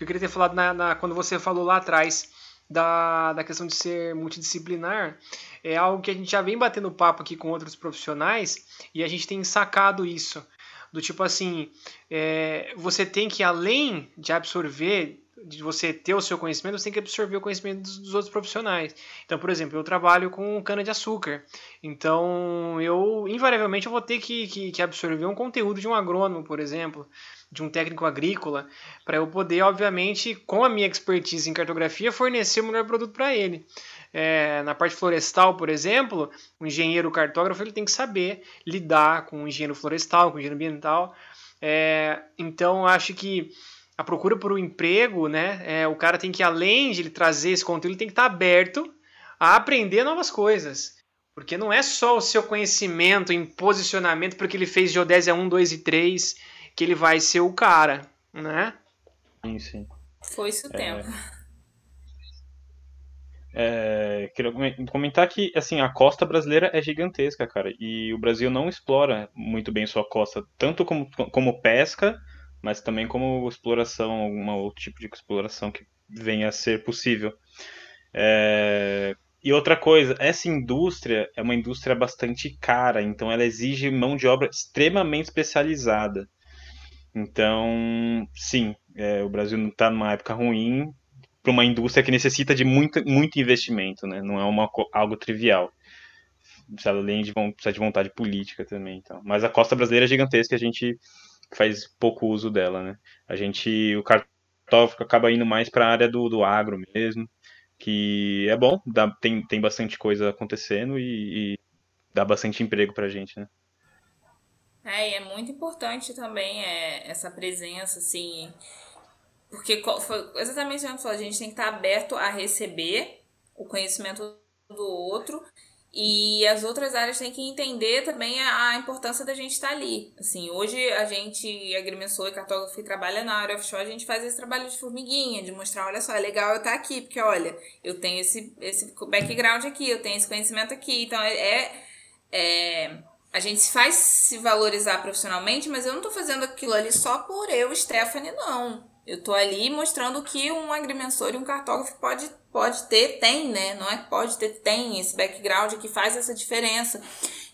Eu queria ter falado na, na, quando você falou lá atrás da, da questão de ser multidisciplinar. É algo que a gente já vem batendo papo aqui com outros profissionais e a gente tem sacado isso. Do tipo assim, é, você tem que, além de absorver de você ter o seu conhecimento, você tem que absorver o conhecimento dos, dos outros profissionais. Então, por exemplo, eu trabalho com cana-de-açúcar. Então, eu, invariavelmente, eu vou ter que, que, que, absorver um conteúdo de um agrônomo, por exemplo, de um técnico agrícola, para eu poder, obviamente, com a minha expertise em cartografia, fornecer o melhor produto para ele. É, na parte florestal, por exemplo, o engenheiro cartógrafo ele tem que saber lidar com o engenheiro florestal, com o engenheiro ambiental. É, então, acho que a procura por um emprego, né? É, o cara tem que, além de ele trazer esse conteúdo, ele tem que estar aberto a aprender novas coisas. Porque não é só o seu conhecimento em posicionamento, porque ele fez geodésia 1, 2 e 3, que ele vai ser o cara, né? Sim, sim. Foi isso o é... tempo. É, queria comentar que assim a costa brasileira é gigantesca, cara, e o Brasil não explora muito bem sua costa, tanto como, como pesca, mas também como exploração, algum outro tipo de exploração que venha a ser possível. É... E outra coisa, essa indústria é uma indústria bastante cara, então ela exige mão de obra extremamente especializada. Então, sim, é, o Brasil está numa época ruim para uma indústria que necessita de muito, muito investimento, né? Não é uma, algo trivial. Além de, precisa de vontade política também. Então. Mas a costa brasileira é gigantesca, a gente faz pouco uso dela, né? A gente, o cartógrafo acaba indo mais para a área do, do agro mesmo, que é bom, dá, tem, tem bastante coisa acontecendo e, e dá bastante emprego para a gente, né? É, e é muito importante também é, essa presença, assim, porque foi exatamente o que falou, a gente tem que estar aberto a receber o conhecimento do outro e as outras áreas têm que entender também a, importância da gente estar ali. Assim, hoje a gente, agrimensor e cartógrafo que trabalha na área offshore, a gente faz esse trabalho de formiguinha, de mostrar, olha só, é legal eu estar aqui, porque olha, eu tenho esse, esse background aqui, eu tenho esse conhecimento aqui. Então, é, é, é a gente se faz se valorizar profissionalmente, mas eu não estou fazendo aquilo ali só por eu, Stephanie, não. Eu estou ali mostrando que um agrimensor e um cartógrafo pode pode ter, tem, né? Não é pode ter, tem esse background que faz essa diferença.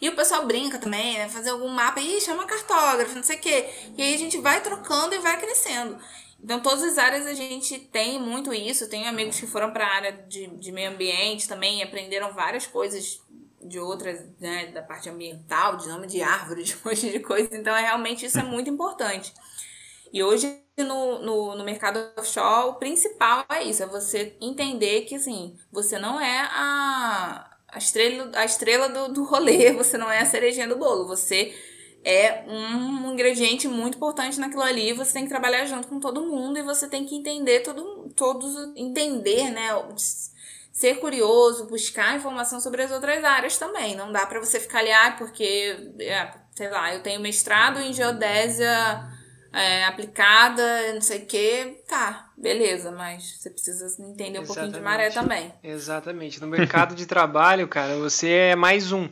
E o pessoal brinca também, né? Fazer algum mapa, e chama cartógrafo, não sei o quê. E aí a gente vai trocando e vai crescendo. Então, todas as áreas a gente tem muito isso. Tenho amigos que foram para a área de, de meio ambiente também, aprenderam várias coisas de outras, né, da parte ambiental, de nome de árvores, de um monte de coisa. Então, é, realmente isso é muito importante. E hoje no, no, no mercado offshore, o principal é isso, é você entender que assim, você não é a, a estrela, a estrela do, do rolê, você não é a cerejinha do bolo, você é um ingrediente muito importante naquilo ali, você tem que trabalhar junto com todo mundo e você tem que entender todo, todos, entender, né? Ser curioso, buscar informação sobre as outras áreas também. Não dá para você ficar ali, ah, porque, é, sei lá, eu tenho mestrado em geodésia é, aplicada, não sei o quê, tá, beleza, mas você precisa entender um Exatamente. pouquinho de maré também. Exatamente. No mercado de trabalho, cara, você é mais um.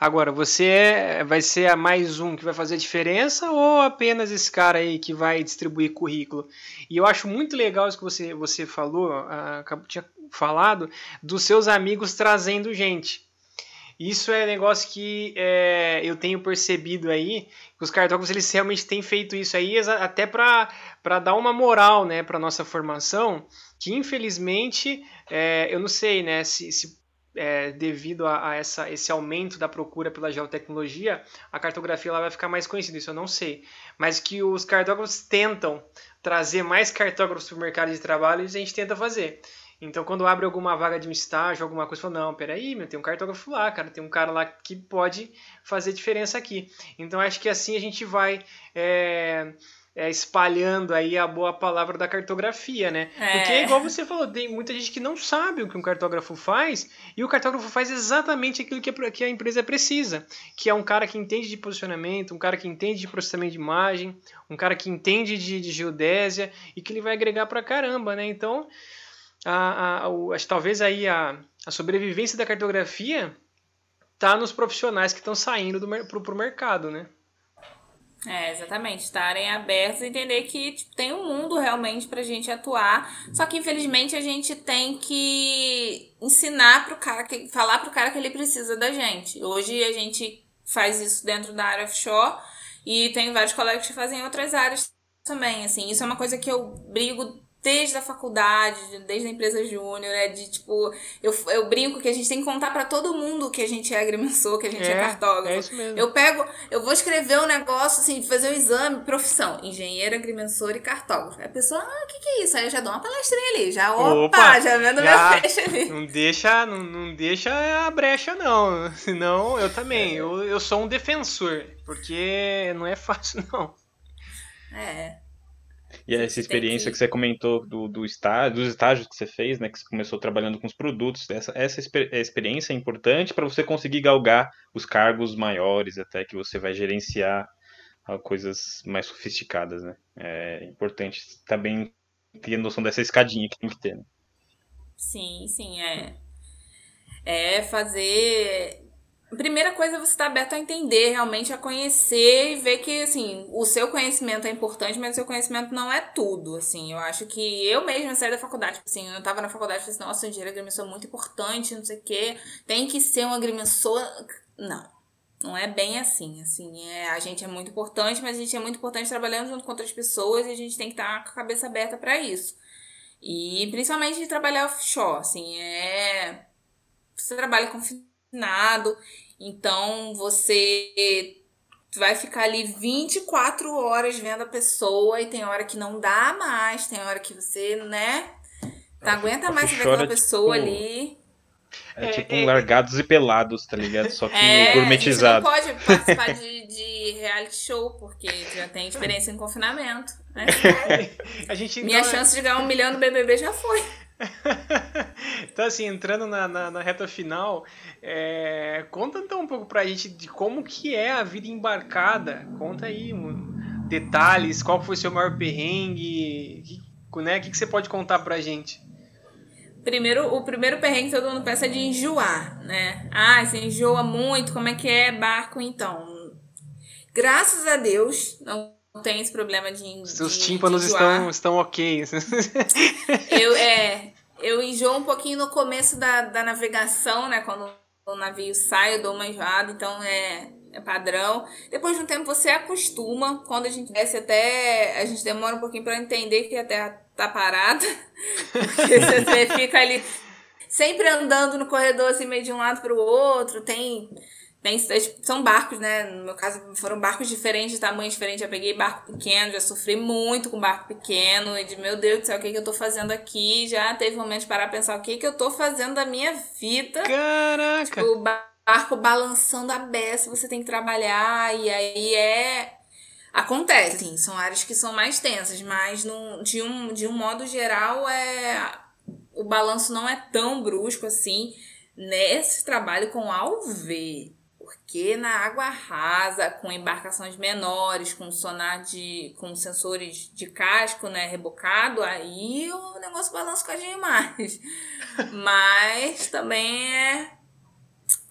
Agora, você é, vai ser a mais um que vai fazer a diferença ou apenas esse cara aí que vai distribuir currículo? E eu acho muito legal isso que você, você falou, uh, tinha falado, dos seus amigos trazendo gente. Isso é negócio que é, eu tenho percebido aí, que os cartógrafos eles realmente têm feito isso aí até para dar uma moral né, para nossa formação, que infelizmente, é, eu não sei né, se, se é, devido a, a, essa, esse aumento da procura pela geotecnologia, a cartografia ela vai ficar mais conhecida, isso eu não sei. Mas que os cartógrafos tentam trazer mais cartógrafos para o mercado de trabalho, isso a gente tenta fazer. Então, quando abre alguma vaga de um estágio, alguma coisa, fala, não, peraí, meu, tem um cartógrafo lá, cara, tem um cara lá que pode fazer diferença aqui. Então, acho que assim a gente vai é, é, espalhando aí a boa palavra da cartografia, né? É. Porque, igual você falou, tem muita gente que não sabe o que um cartógrafo faz, e o cartógrafo faz exatamente aquilo que a, que a empresa precisa, que é um cara que entende de posicionamento, um cara que entende de processamento de imagem, um cara que entende de, de geodésia, e que ele vai agregar pra caramba, né? Então, a, a, o, talvez aí a, a sobrevivência da cartografia tá nos profissionais que estão saindo do, pro, pro mercado, né? É, exatamente. Estarem abertos e entender que tipo, tem um mundo realmente pra gente atuar. Só que infelizmente a gente tem que ensinar pro cara, que, falar pro cara que ele precisa da gente. Hoje a gente faz isso dentro da área offshore e tem vários colegas que fazem em outras áreas também. Assim, isso é uma coisa que eu brigo desde a faculdade, desde a empresa júnior, é de tipo, eu, eu brinco que a gente tem que contar para todo mundo que a gente é agrimensor, que a gente é, é cartógrafo. É isso mesmo. Eu pego, eu vou escrever um negócio assim, fazer um exame, profissão, engenheiro, agrimensor e cartógrafo. Aí a pessoa, ah, o que, que é isso? Aí eu já dou uma palestrinha ali, já, opa, opa já vendo já, minha fecha ali. Não deixa, não, não deixa a brecha não, senão eu também, eu, eu sou um defensor, porque não é fácil não. É. E essa experiência que... que... você comentou do, do estágio, dos estágios que você fez, né, que você começou trabalhando com os produtos, essa, essa experiência é importante para você conseguir galgar os cargos maiores, até que você vai gerenciar ah, coisas mais sofisticadas, né? É importante também ter noção dessa escadinha que tem que ter. Né? Sim, sim, é. É fazer primeira coisa é você estar tá aberto a entender, realmente a conhecer e ver que, assim, o seu conhecimento é importante, mas o seu conhecimento não é tudo, assim. Eu acho que eu mesma saí da faculdade, tipo assim, eu tava na faculdade e falei assim, nossa, o engenheiro agrimensor é muito importante, não sei o quê, tem que ser um agrimensor. Não. Não é bem assim, assim, é, a gente é muito importante, mas a gente é muito importante trabalhando junto com outras pessoas e a gente tem que estar tá com a cabeça aberta para isso. E principalmente de trabalhar offshore, assim, é... Você trabalha com. Então você vai ficar ali 24 horas vendo a pessoa e tem hora que não dá mais, tem hora que você, né? Não aguenta mais ver aquela pessoa tipo, ali. É, tipo um largados e pelados, tá ligado? Só que é, gourmetizado. A gente não pode participar de, de reality show, porque já tem experiência em confinamento. Né? a gente, Minha chance de ganhar um milhão no BBB já foi. então, assim, entrando na, na, na reta final, é, conta então um pouco pra gente de como que é a vida embarcada. Conta aí um, detalhes, qual foi o seu maior perrengue, que, né, o que, que você pode contar pra gente? Primeiro, o primeiro perrengue que todo mundo pensa é de enjoar, né? Ah, você enjoa muito, como é que é barco então? Graças a Deus, não tem esse problema de. Seus de, tímpanos de estão, estão ok. eu, é, eu enjoo um pouquinho no começo da, da navegação, né? Quando o navio sai, eu dou uma enjoada, então é, é padrão. Depois de um tempo você acostuma. Quando a gente desce até. A gente demora um pouquinho para entender que a terra tá parada. Porque você fica ali sempre andando no corredor assim, meio de um lado para o outro. Tem tem, são barcos, né? No meu caso, foram barcos diferentes, de tamanho diferente. Já peguei barco pequeno, já sofri muito com barco pequeno. E de meu Deus do céu, o que, que eu tô fazendo aqui? Já teve momentos de parar pra pensar o que, que eu tô fazendo da minha vida. Caraca! Tipo, o barco balançando a beça, você tem que trabalhar. E aí é. Acontece, sim, são áreas que são mais tensas, mas no, de, um, de um modo geral, é o balanço não é tão brusco assim. Nesse trabalho com alve porque na água rasa, com embarcações menores, com sonar de. com sensores de casco, né, rebocado, aí o negócio balança um bocadinho mais. Mas também é.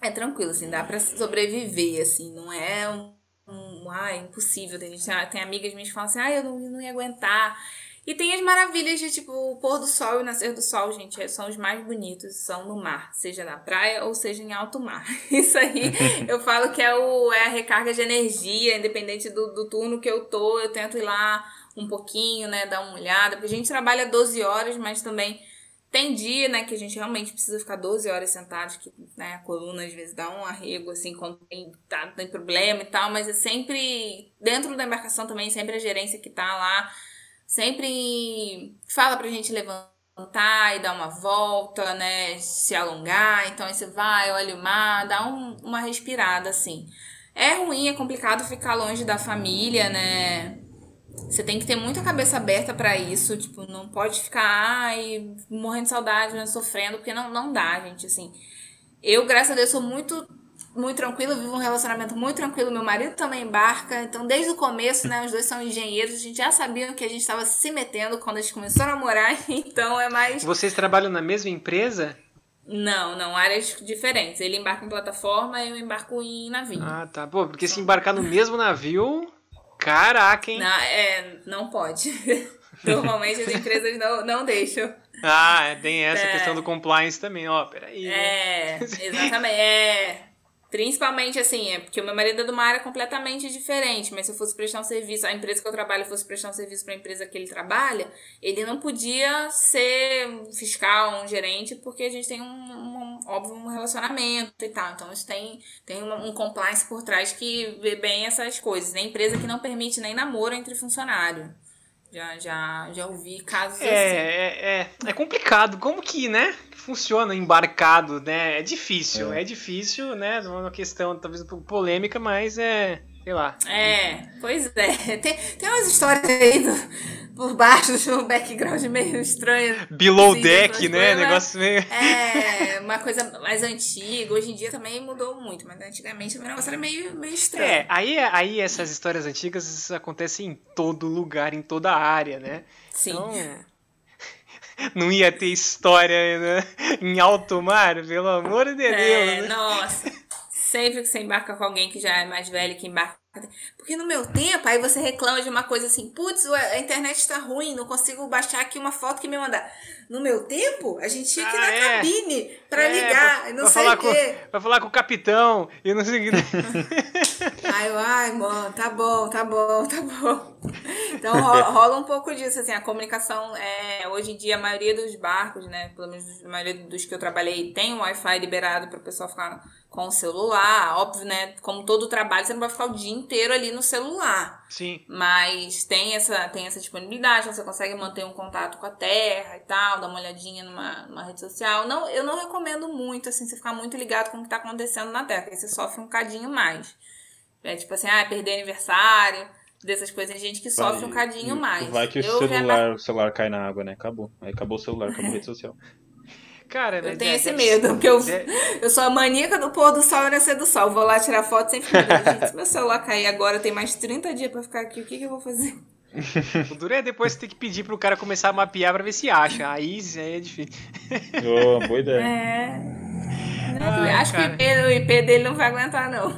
É tranquilo, assim, dá pra sobreviver, assim, não é um. um ah, impossível. Tem, gente, tem amigas minhas que falam assim, ah, eu não, não ia aguentar. E tem as maravilhas de, tipo, o pôr do sol e o nascer do sol, gente, são os mais bonitos, são no mar, seja na praia ou seja em alto mar. Isso aí eu falo que é, o, é a recarga de energia, independente do, do turno que eu tô, eu tento ir lá um pouquinho, né, dar uma olhada, porque a gente trabalha 12 horas, mas também tem dia, né, que a gente realmente precisa ficar 12 horas sentados, que né, a coluna às vezes dá um arrego, assim, quando tem, tá, tem problema e tal, mas é sempre, dentro da embarcação também, sempre a gerência que tá lá sempre fala pra gente levantar e dar uma volta, né? Se alongar. Então aí você vai, olha o mar, dá um, uma respirada assim. É ruim, é complicado ficar longe da família, né? você tem que ter muita cabeça aberta para isso, tipo, não pode ficar ai, morrendo de saudade, né, sofrendo, porque não, não dá, gente, assim. Eu, graças a Deus, sou muito muito tranquilo, vivo um relacionamento muito tranquilo. Meu marido também embarca. Então, desde o começo, né, os dois são engenheiros. A gente já sabia que a gente estava se metendo quando a gente começou a namorar. Então, é mais. Vocês trabalham na mesma empresa? Não, não, áreas diferentes. Ele embarca em plataforma, eu embarco em navio. Ah, tá. Pô, porque se embarcar no mesmo navio, caraca, hein? Não, é, não pode. Normalmente as empresas não, não deixam. Ah, tem essa é. questão do compliance também, ó, peraí. Né? É, exatamente, é. Principalmente assim, é porque o meu marido é de uma área completamente diferente, mas se eu fosse prestar um serviço, a empresa que eu trabalho fosse prestar um serviço para a empresa que ele trabalha, ele não podia ser um fiscal, um gerente, porque a gente tem um, um, óbvio, um relacionamento e tal. Então isso tem, tem um, um compliance por trás que vê bem essas coisas. Tem empresa que não permite nem namoro entre funcionário. Já, já, já ouvi casos é, assim. É, é, é complicado. Como que, né? Funciona embarcado, né? É difícil, é, é difícil, né? É uma questão talvez um pouco polêmica, mas é sei lá. É, pois é. Tem, tem umas histórias aí do, por baixo, um background meio estranho. Below assim, deck, né? Negócio meio. É, uma coisa mais antiga. Hoje em dia também mudou muito, mas antigamente o negócio era meio, meio estranho. É, aí, aí essas histórias antigas acontecem em todo lugar, em toda área, né? Sim. Então, não ia ter história né? em alto mar, pelo amor de Deus. É, né? nossa. Sempre que você embarca com alguém que já é mais velho, que embarca. Porque no meu tempo, aí você reclama de uma coisa assim, putz, a internet está ruim, não consigo baixar aqui uma foto que me mandar. No meu tempo, a gente tinha que ir ah, na é. cabine pra é, ligar, pra, não sei o quê. Com, pra falar com o capitão e não sei o quê. ai, ai, mano, tá bom, tá bom, tá bom. Então rola um pouco disso, assim, a comunicação é. Hoje em dia, a maioria dos barcos, né? Pelo menos a maioria dos que eu trabalhei, tem um Wi-Fi liberado para o pessoal ficar com o celular. Óbvio, né? Como todo trabalho, você não vai ficar o dia inteiro ali no celular. Sim. Mas tem essa, tem essa disponibilidade, você consegue manter um contato com a terra e tal, dar uma olhadinha numa, numa rede social. Não, eu não recomendo muito, assim, você ficar muito ligado com o que está acontecendo na terra, porque você sofre um cadinho mais. É tipo assim, ah, perder aniversário, dessas coisas. Tem gente que sofre vai, um cadinho mais. Vai que o celular, o celular cai na água, né? Acabou. Aí acabou o celular, acabou a rede social. Cara, eu tenho esse medo, porque eu, eu sou a maníaca do pôr do sol e nascer do sol. Vou lá tirar foto sem Gente, se meu celular cair agora, tem mais 30 dias pra ficar aqui, o que, que eu vou fazer? O duro é depois você ter que pedir pro cara começar a mapear pra ver se acha. Aí, aí é difícil. Oh, boa ideia. É. Ai, Acho cara. que o IP dele não vai aguentar, não.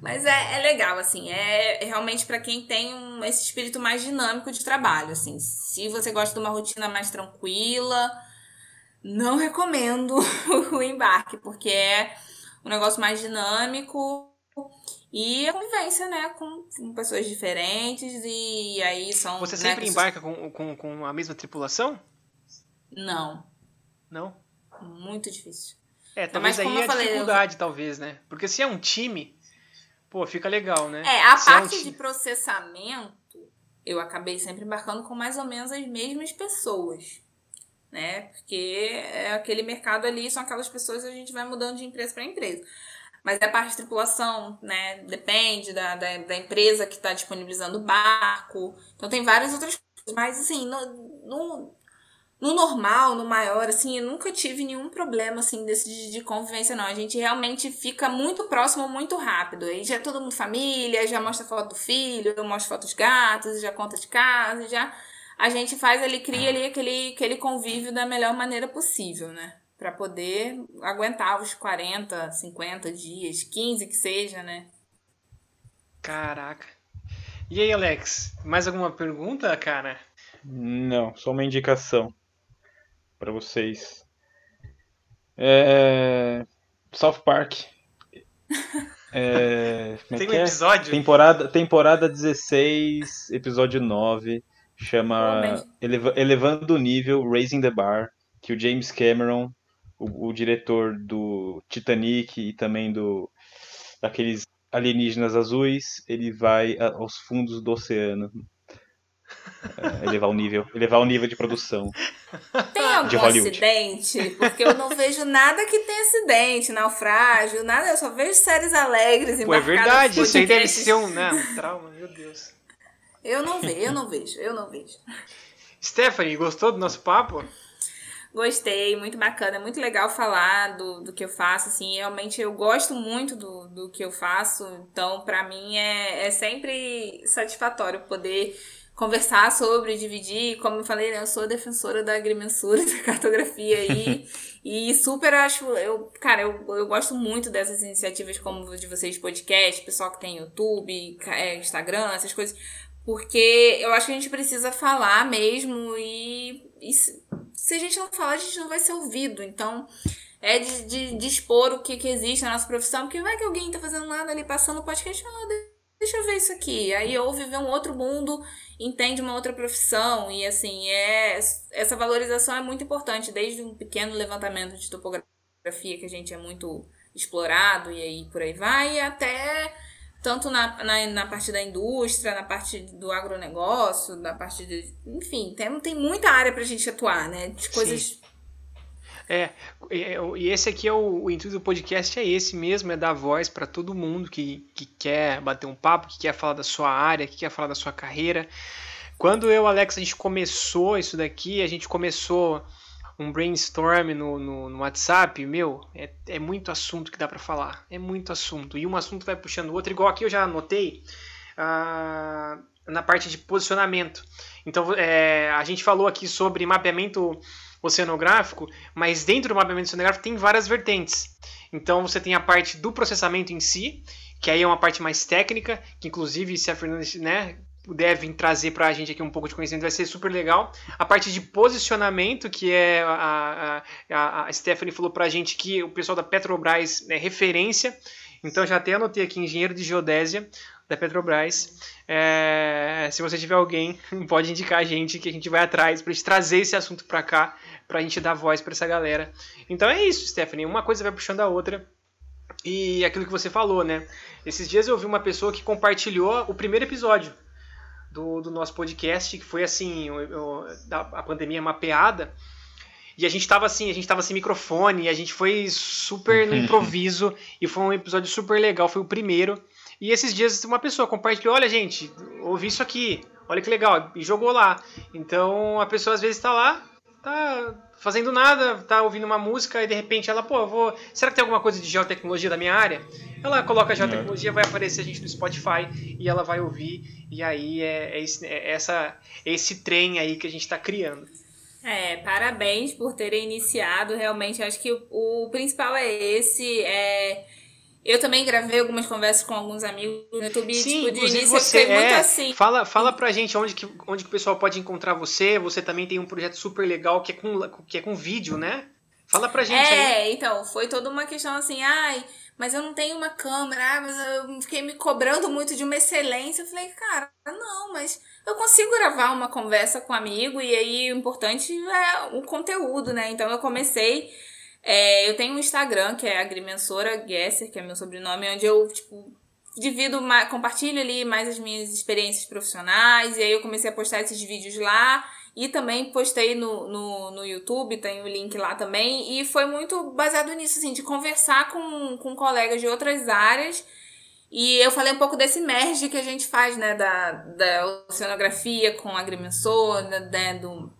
Mas é, é legal, assim. É, é realmente para quem tem um, esse espírito mais dinâmico de trabalho, assim. Se você gosta de uma rotina mais tranquila, não recomendo o embarque, porque é um negócio mais dinâmico e a convivência, né, com, pessoas diferentes e aí são... Você né, sempre pessoas... embarca com, com, com a mesma tripulação? Não. Não? Muito difícil. É, talvez aí é a falei, dificuldade, eu... talvez, né? Porque se é um time, pô, fica legal, né? É, a se parte é um de processamento, eu acabei sempre embarcando com mais ou menos as mesmas pessoas né? Porque é aquele mercado ali, são aquelas pessoas a gente vai mudando de empresa para empresa. Mas a parte de tripulação, né? Depende da, da, da empresa que está disponibilizando o barco. Então tem várias outras coisas. Mas assim, no, no, no, normal, no maior, assim, eu nunca tive nenhum problema assim desse de, de, convivência, não. A gente realmente fica muito próximo muito rápido. Aí já é todo mundo família, já mostra foto do filho, mostra foto dos gatos, já conta de casa, já a gente faz ali, cria ali aquele, aquele convívio da melhor maneira possível, né? Para poder aguentar os 40, 50 dias, 15 que seja, né? Caraca. E aí, Alex, mais alguma pergunta, cara? Não, só uma indicação para vocês. É... South Park. É... é Tem um é? episódio? Temporada, temporada 16, episódio 9 chama Eleva Elevando o Nível, Raising the Bar, que o James Cameron, o, o, diretor do Titanic e também do daqueles alienígenas azuis, ele vai aos fundos do oceano. É, elevar o nível, elevar o nível de produção. Tem algum acidente? Porque eu não vejo nada que tem acidente, naufrágio, nada, eu só vejo séries alegres Pô, é verdade, isso aí deve ser um, né, um trauma, meu Deus. Eu não vejo, eu não vejo, eu não vejo. Stephanie, gostou do nosso papo? Gostei, muito bacana, é muito legal falar do, do que eu faço, assim, realmente eu gosto muito do, do que eu faço, então para mim é, é sempre satisfatório poder conversar sobre, dividir, como eu falei, né, eu sou defensora da agrimensura, da cartografia aí, e super acho, eu, cara, eu, eu gosto muito dessas iniciativas como de vocês, podcast, pessoal que tem YouTube, é, Instagram, essas coisas, porque eu acho que a gente precisa falar mesmo e, e se a gente não falar, a gente não vai ser ouvido. Então, é de, de, de expor o que, que existe na nossa profissão, porque vai que alguém tá fazendo nada ali, passando o podcast fala, deixa eu ver isso aqui. Aí ouve, vê um outro mundo, entende uma outra profissão. E assim, é essa valorização é muito importante, desde um pequeno levantamento de topografia, que a gente é muito explorado, e aí por aí vai, até tanto na, na, na, parte da indústria, na parte do agronegócio, na parte de. Enfim, tem, tem muita área para a gente atuar, né? De coisas. Sim. É, e esse aqui é o, o intuito do podcast, é esse mesmo, é dar voz para todo mundo que, que quer bater um papo, que quer falar da sua área, que quer falar da sua carreira. Quando eu Alex a gente começou isso daqui, a gente começou um brainstorm no, no, no WhatsApp, meu, é, é muito assunto que dá para falar. É muito assunto. E um assunto vai puxando o outro, igual aqui eu já anotei uh, na parte de posicionamento. Então, é, a gente falou aqui sobre mapeamento oceanográfico, mas dentro do mapeamento oceanográfico tem várias vertentes. Então, você tem a parte do processamento em si, que aí é uma parte mais técnica, que inclusive se a Fernanda né, devem trazer para a gente aqui um pouco de conhecimento, vai ser super legal. A parte de posicionamento, que é a, a, a Stephanie falou para a gente que o pessoal da Petrobras é referência. Então já até anotei aqui, engenheiro de geodésia da Petrobras. É, se você tiver alguém, pode indicar a gente que a gente vai atrás para trazer esse assunto para cá, para a gente dar voz para essa galera. Então é isso, Stephanie. Uma coisa vai puxando a outra. E aquilo que você falou, né? Esses dias eu vi uma pessoa que compartilhou o primeiro episódio do, do nosso podcast, que foi assim, o, o, a pandemia mapeada. E a gente tava assim, a gente tava sem microfone, a gente foi super no improviso e foi um episódio super legal, foi o primeiro. E esses dias uma pessoa compartilhou, olha gente, ouvi isso aqui, olha que legal, e jogou lá. Então a pessoa às vezes tá lá, tá fazendo nada, tá ouvindo uma música e de repente ela, pô, vou, será que tem alguma coisa de geotecnologia da minha área? Ela coloca geotecnologia, vai aparecer a gente no Spotify e ela vai ouvir e aí é, é, esse, é essa, é esse trem aí que a gente está criando. É, parabéns por terem iniciado. Realmente, acho que o, o principal é esse. É, eu também gravei algumas conversas com alguns amigos no YouTube. Sim, tipo, de início você é, muito assim. Fala, fala pra gente onde que, onde que o pessoal pode encontrar você. Você também tem um projeto super legal que é com, que é com vídeo, né? Fala pra gente é, aí. É, então, foi toda uma questão assim, ai mas eu não tenho uma câmera, ah, mas eu fiquei me cobrando muito de uma excelência. Eu falei, cara, não, mas eu consigo gravar uma conversa com um amigo e aí o importante é o conteúdo, né? Então eu comecei. É, eu tenho um Instagram que é Agrimensora Gesser, que é meu sobrenome, onde eu, tipo, divido, compartilho ali mais as minhas experiências profissionais, e aí eu comecei a postar esses vídeos lá. E também postei no, no, no YouTube, tem o link lá também. E foi muito baseado nisso, assim, de conversar com, com colegas de outras áreas. E eu falei um pouco desse merge que a gente faz, né, da, da oceanografia com a agrimensor, né, do,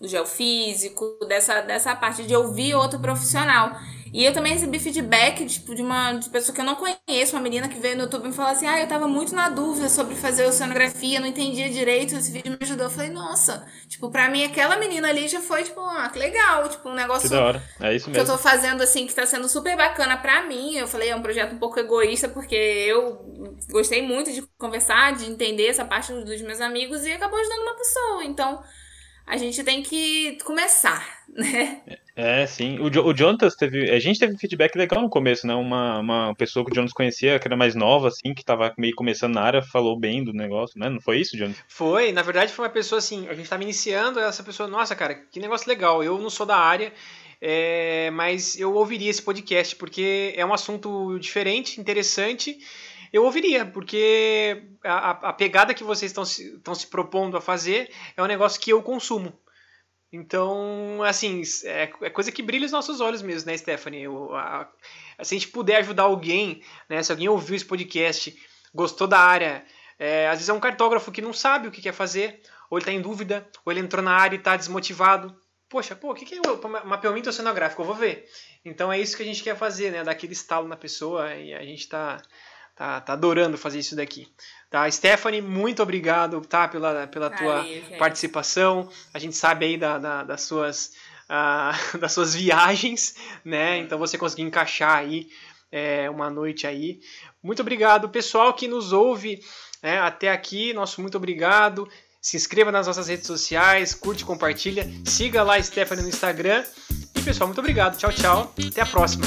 do geofísico, dessa, dessa parte de ouvir outro profissional. E eu também recebi feedback tipo, de uma de pessoa que eu não conheço, uma menina que veio no YouTube e me falou assim: Ah, eu tava muito na dúvida sobre fazer oceanografia, não entendia direito, esse vídeo me ajudou. Eu falei, nossa, tipo, pra mim aquela menina ali já foi, tipo, ah, que legal, tipo, um negócio. Que da hora. É isso mesmo. Que eu tô fazendo, assim, que tá sendo super bacana pra mim. Eu falei, é um projeto um pouco egoísta, porque eu gostei muito de conversar, de entender essa parte dos meus amigos e acabou ajudando uma pessoa. Então a gente tem que começar, né? É, sim. O, o Jonas teve. A gente teve feedback legal no começo, né? Uma, uma pessoa que o Jonas conhecia, que era mais nova, assim, que tava meio começando na área, falou bem do negócio, né? Não foi isso, Jonas? Foi, na verdade foi uma pessoa assim, a gente tava iniciando, essa pessoa, nossa, cara, que negócio legal. Eu não sou da área. É, mas eu ouviria esse podcast porque é um assunto diferente, interessante eu ouviria, porque a, a pegada que vocês estão se, se propondo a fazer é um negócio que eu consumo. Então, assim, é, é coisa que brilha os nossos olhos mesmo, né, Stephanie? Eu, a, se a gente puder ajudar alguém, né, se alguém ouviu esse podcast, gostou da área, É, às vezes é um cartógrafo que não sabe o que quer fazer, ou ele está em dúvida, ou ele entrou na área e está desmotivado. Poxa, pô, o que, que é o mapeamento oceanográfico? Eu vou ver. Então é isso que a gente quer fazer, né? Dar aquele estalo na pessoa e a gente está tá, tá adorando fazer isso daqui. Tá, Stephanie, muito obrigado tá, pela, pela tua participação. A gente sabe aí da, da das, suas, uh, das suas viagens, né? Então você conseguiu encaixar aí é, uma noite aí. Muito obrigado, pessoal que nos ouve né, até aqui. Nosso muito obrigado. Se inscreva nas nossas redes sociais, curte, compartilha, siga lá a Stephanie no Instagram. E pessoal, muito obrigado. Tchau, tchau. Até a próxima.